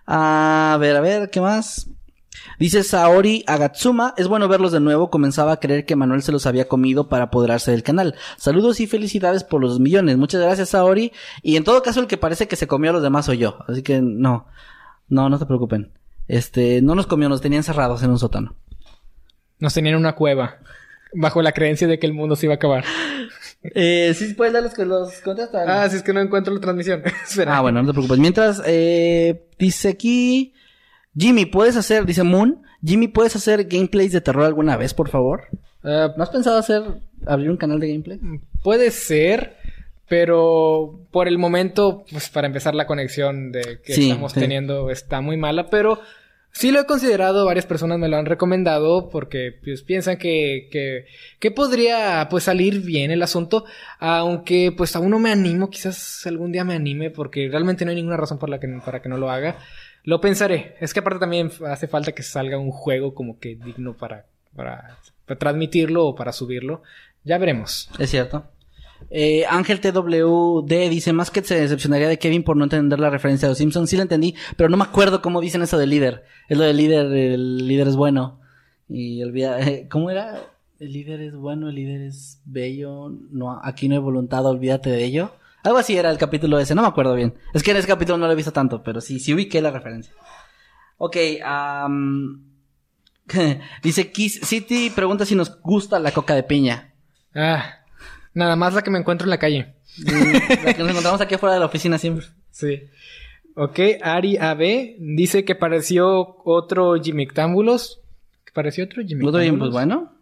A ver, a ver, ¿qué más? Dice Saori Agatsuma, es bueno verlos de nuevo, comenzaba a creer que Manuel se los había comido para apoderarse del canal. Saludos y felicidades por los millones. Muchas gracias Saori. Y en todo caso el que parece que se comió a los demás soy yo. Así que no, no, no se preocupen. Este, no nos comió, nos tenían encerrados en un sótano. Nos tenían en una cueva. Bajo la creencia de que el mundo se iba a acabar. Eh, sí, puedes dar los que los contestan. Ah, si es que no encuentro la transmisión. Espera. Ah, bueno, no te preocupes. Mientras, eh, dice aquí, Jimmy, ¿puedes hacer, dice Moon, Jimmy, ¿puedes hacer gameplays de terror alguna vez, por favor? Ah, ¿No has pensado hacer, abrir un canal de gameplay? puede ser, pero por el momento, pues para empezar la conexión de que Sí, estamos sí. teniendo está muy mala, pero sí lo he considerado, varias personas me lo han recomendado porque pues piensan que, que, que podría pues salir bien el asunto, aunque pues aún no me animo, quizás algún día me anime porque realmente no hay ninguna razón por la que, para que no lo haga. Lo pensaré. Es que aparte también hace falta que salga un juego como que digno para, para, transmitirlo o para subirlo. Ya veremos. Es cierto. Eh, Ángel TWD dice, más que se decepcionaría de Kevin por no entender la referencia de los Simpsons. Sí la entendí, pero no me acuerdo cómo dicen eso del líder. Es lo del líder, el líder es bueno. Y olvida, eh, ¿cómo era? El líder es bueno, el líder es bello. No, aquí no hay voluntad, olvídate de ello. Algo así era el capítulo ese, no me acuerdo bien. Es que en ese capítulo no lo he visto tanto, pero sí, sí ubiqué la referencia. Ok, am, dice Kiss City, pregunta si nos gusta la coca de piña. Ah, nada más la que me encuentro en la calle. Mm, La que nos encontramos aquí afuera de la oficina siempre. Sí. Ok, Ari AB dice que pareció otro Jimictámbulos. ¿Que pareció otro Jimictámbulos? bien, pues bueno.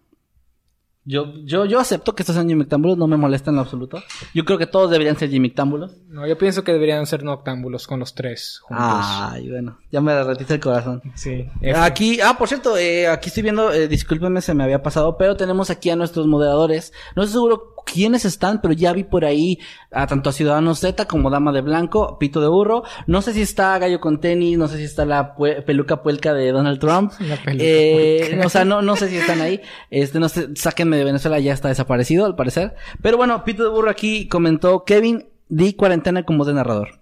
Yo, yo, yo acepto que estos sean Jimictámbulos, no me molesta en lo absoluto. Yo creo que todos deberían ser Jimictámbulos. No, yo pienso que deberían ser noctámbulos con los tres juntos. Ay, bueno, ya me derretiste el corazón. Sí. F. Aquí, ah, por cierto, eh, aquí estoy viendo, eh, discúlpenme, se me había pasado, pero tenemos aquí a nuestros moderadores. No estoy seguro quiénes están, pero ya vi por ahí a tanto a Ciudadanos Z como Dama de Blanco, Pito de Burro. No sé si está Gallo con tenis, no sé si está la pue- peluca puelca de Donald Trump. La peluca Eh, puelca. o sea, no, no sé si están ahí. Este, no sé, sáquenme de Venezuela, ya está desaparecido, al parecer. Pero bueno, Pito de Burro aquí comentó, Kevin, di cuarentena como de narrador.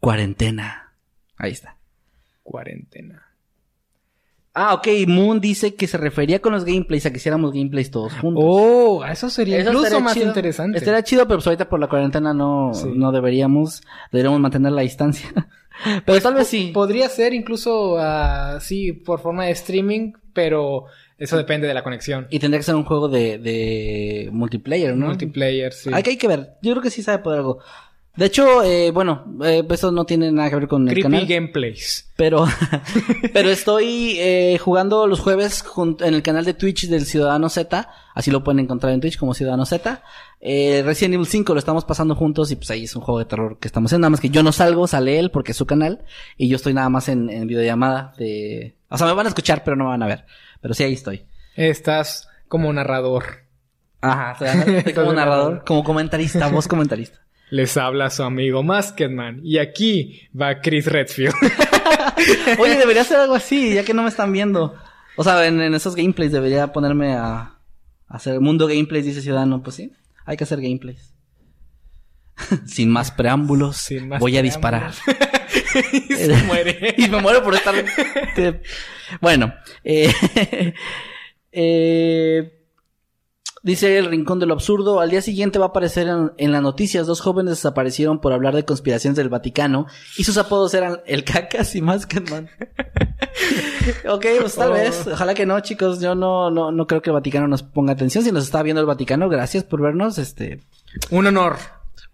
Cuarentena. Ahí está. Cuarentena. Ah, ok. Moon dice que se refería con los gameplays a que hiciéramos gameplays todos juntos. Oh, eso sería Eso incluso más chido. interesante. Estaría chido, pero pues ahorita por la cuarentena no, Sí. no deberíamos, deberíamos mantener la distancia. pero tal vez sí. Podría ser incluso así por forma de streaming, pero eso depende de la conexión. Y tendría que ser un juego de, de multiplayer, ¿no? Multiplayer, sí. Hay que, hay que ver. Yo creo que sí sabe poder algo. De hecho, eh, bueno, eh, eso no tiene nada que ver con el Creepy canal. Gameplays. Pero, pero estoy eh, jugando los jueves en el canal de Twitch del Ciudadano Z. Así lo pueden encontrar en Twitch como Ciudadano Z. Eh, Resident Evil 5 lo estamos pasando juntos y pues ahí es un juego de terror que estamos haciendo. Nada más que yo no salgo, sale él porque es su canal. Y yo estoy nada más en, en videollamada de... O sea, me van a escuchar pero no me van a ver. Pero sí, ahí estoy. Estás como narrador. Ajá, estoy como narrador, como comentarista, voz comentarista. Les habla su amigo Masketman. Y aquí va Chris Redfield. Oye, debería hacer algo así, ya que no me están viendo. O sea, en, en esos gameplays debería ponerme a, a hacer mundo gameplays, dice Ciudadano. Pues sí, hay que hacer gameplays. Sin más preámbulos, Sin más voy a disparar. y se muere. y me muero por estar... Bueno, eh, eh, Dice el Rincón de lo Absurdo, al día siguiente va a aparecer en, en las noticias, dos jóvenes desaparecieron por hablar de conspiraciones del Vaticano y sus apodos eran el Cacas y Masketman. ok, pues tal Oh. vez, ojalá que no, chicos, yo no, no, no creo que el Vaticano nos ponga atención, si nos está viendo el Vaticano, gracias por vernos, este, Un honor.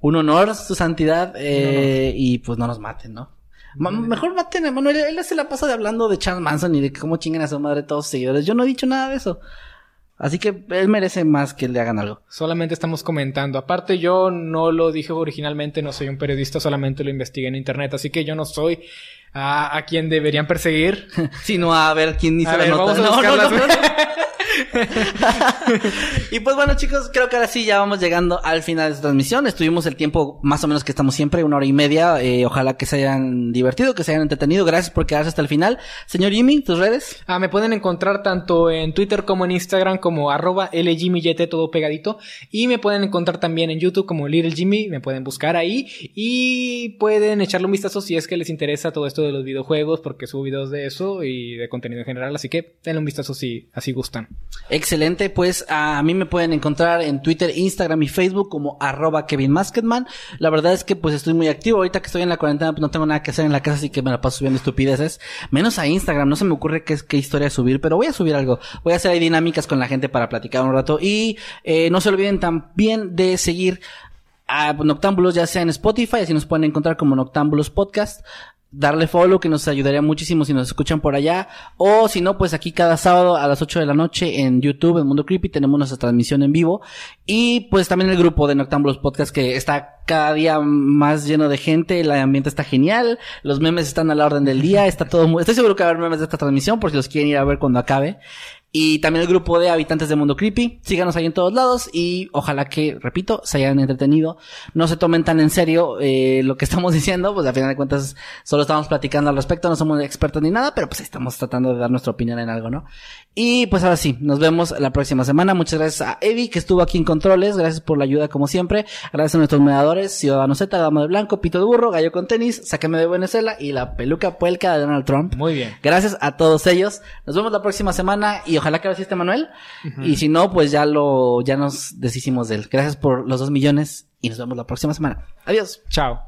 un honor, su santidad, eh, y pues no nos maten, ¿no? Ma- mejor maten a Manuel, él se la pasa de hablando de Charles Manson y de cómo chingan a su madre todos sus seguidores. Yo no he dicho nada de eso. Así que él merece más que le hagan algo. Solamente estamos comentando. Aparte, yo no lo dije originalmente, no soy un periodista, solamente lo investigué en internet, así que yo no soy a, a quien deberían perseguir. Sino a ver quién hizo A la ver, nota. vamos a No, no, buscarlas. no, no. y pues bueno chicos, creo que ahora sí ya vamos llegando al final de esta transmisión. Estuvimos el tiempo más o menos que estamos siempre, una hora y media. Eh, ojalá que se hayan divertido, que se hayan entretenido. Gracias por quedarse hasta el final. Señor Jimmy, tus redes. Ah, me pueden encontrar tanto en Twitter como en Instagram como arroba LGMillete, todo pegadito. Y me pueden encontrar también en YouTube como Little Jimmy, me pueden buscar ahí. Y pueden echarle un vistazo si es que les interesa todo esto de los videojuegos, porque subo videos de eso y de contenido en general. Así que denle un vistazo si así gustan. Excelente, pues a mí me pueden encontrar en Twitter, Instagram y Facebook como arroba Kevin Masketman. La verdad es que pues estoy muy activo. Ahorita que estoy en la cuarentena pues no tengo nada que hacer en la casa, así que me la paso subiendo estupideces. Menos a Instagram, no se me ocurre qué, historia subir, pero voy a subir algo. Voy a hacer ahí dinámicas con la gente para platicar un rato. Y eh, no se olviden también de seguir a Noctámbulos ya sea en Spotify, así nos pueden encontrar como Noctámbulos Podcast. Darle follow que nos ayudaría muchísimo si nos escuchan por allá. O si no, pues aquí cada sábado a las 8 de la noche en YouTube, en Mundo Creepy, tenemos nuestra transmisión en vivo. Y pues también el grupo de Noctámbulos Podcast que está cada día más lleno de gente. El ambiente está genial. Los memes están a la orden del día. Está todo muy... Estoy seguro que va a haber memes de esta transmisión por si los quieren ir a ver cuando acabe. Y también el grupo de habitantes de Mundo Creepy. Síganos ahí en todos lados y ojalá que, repito, se hayan entretenido. No se tomen tan en serio eh, lo que estamos diciendo, pues al final de cuentas solo estamos platicando al respecto, no somos expertos ni nada, pero pues estamos tratando de dar nuestra opinión en algo, ¿no? Y pues ahora sí, nos vemos la próxima semana. Muchas gracias a Eddie que estuvo aquí en Controles, gracias por la ayuda como siempre. Gracias a nuestros mediadores, Ciudadano Z, Dama de Blanco, Pito de Burro, Gallo con Tenis, Sáqueme de Venezuela y la peluca puelca de Donald Trump. Muy bien. Gracias a todos ellos. Nos vemos la próxima semana y ojalá que ahora sí esté Manuel. Y si no, pues ya lo, ya nos deshicimos de él. Gracias por los dos millones y nos vemos la próxima semana. Adiós. Chao.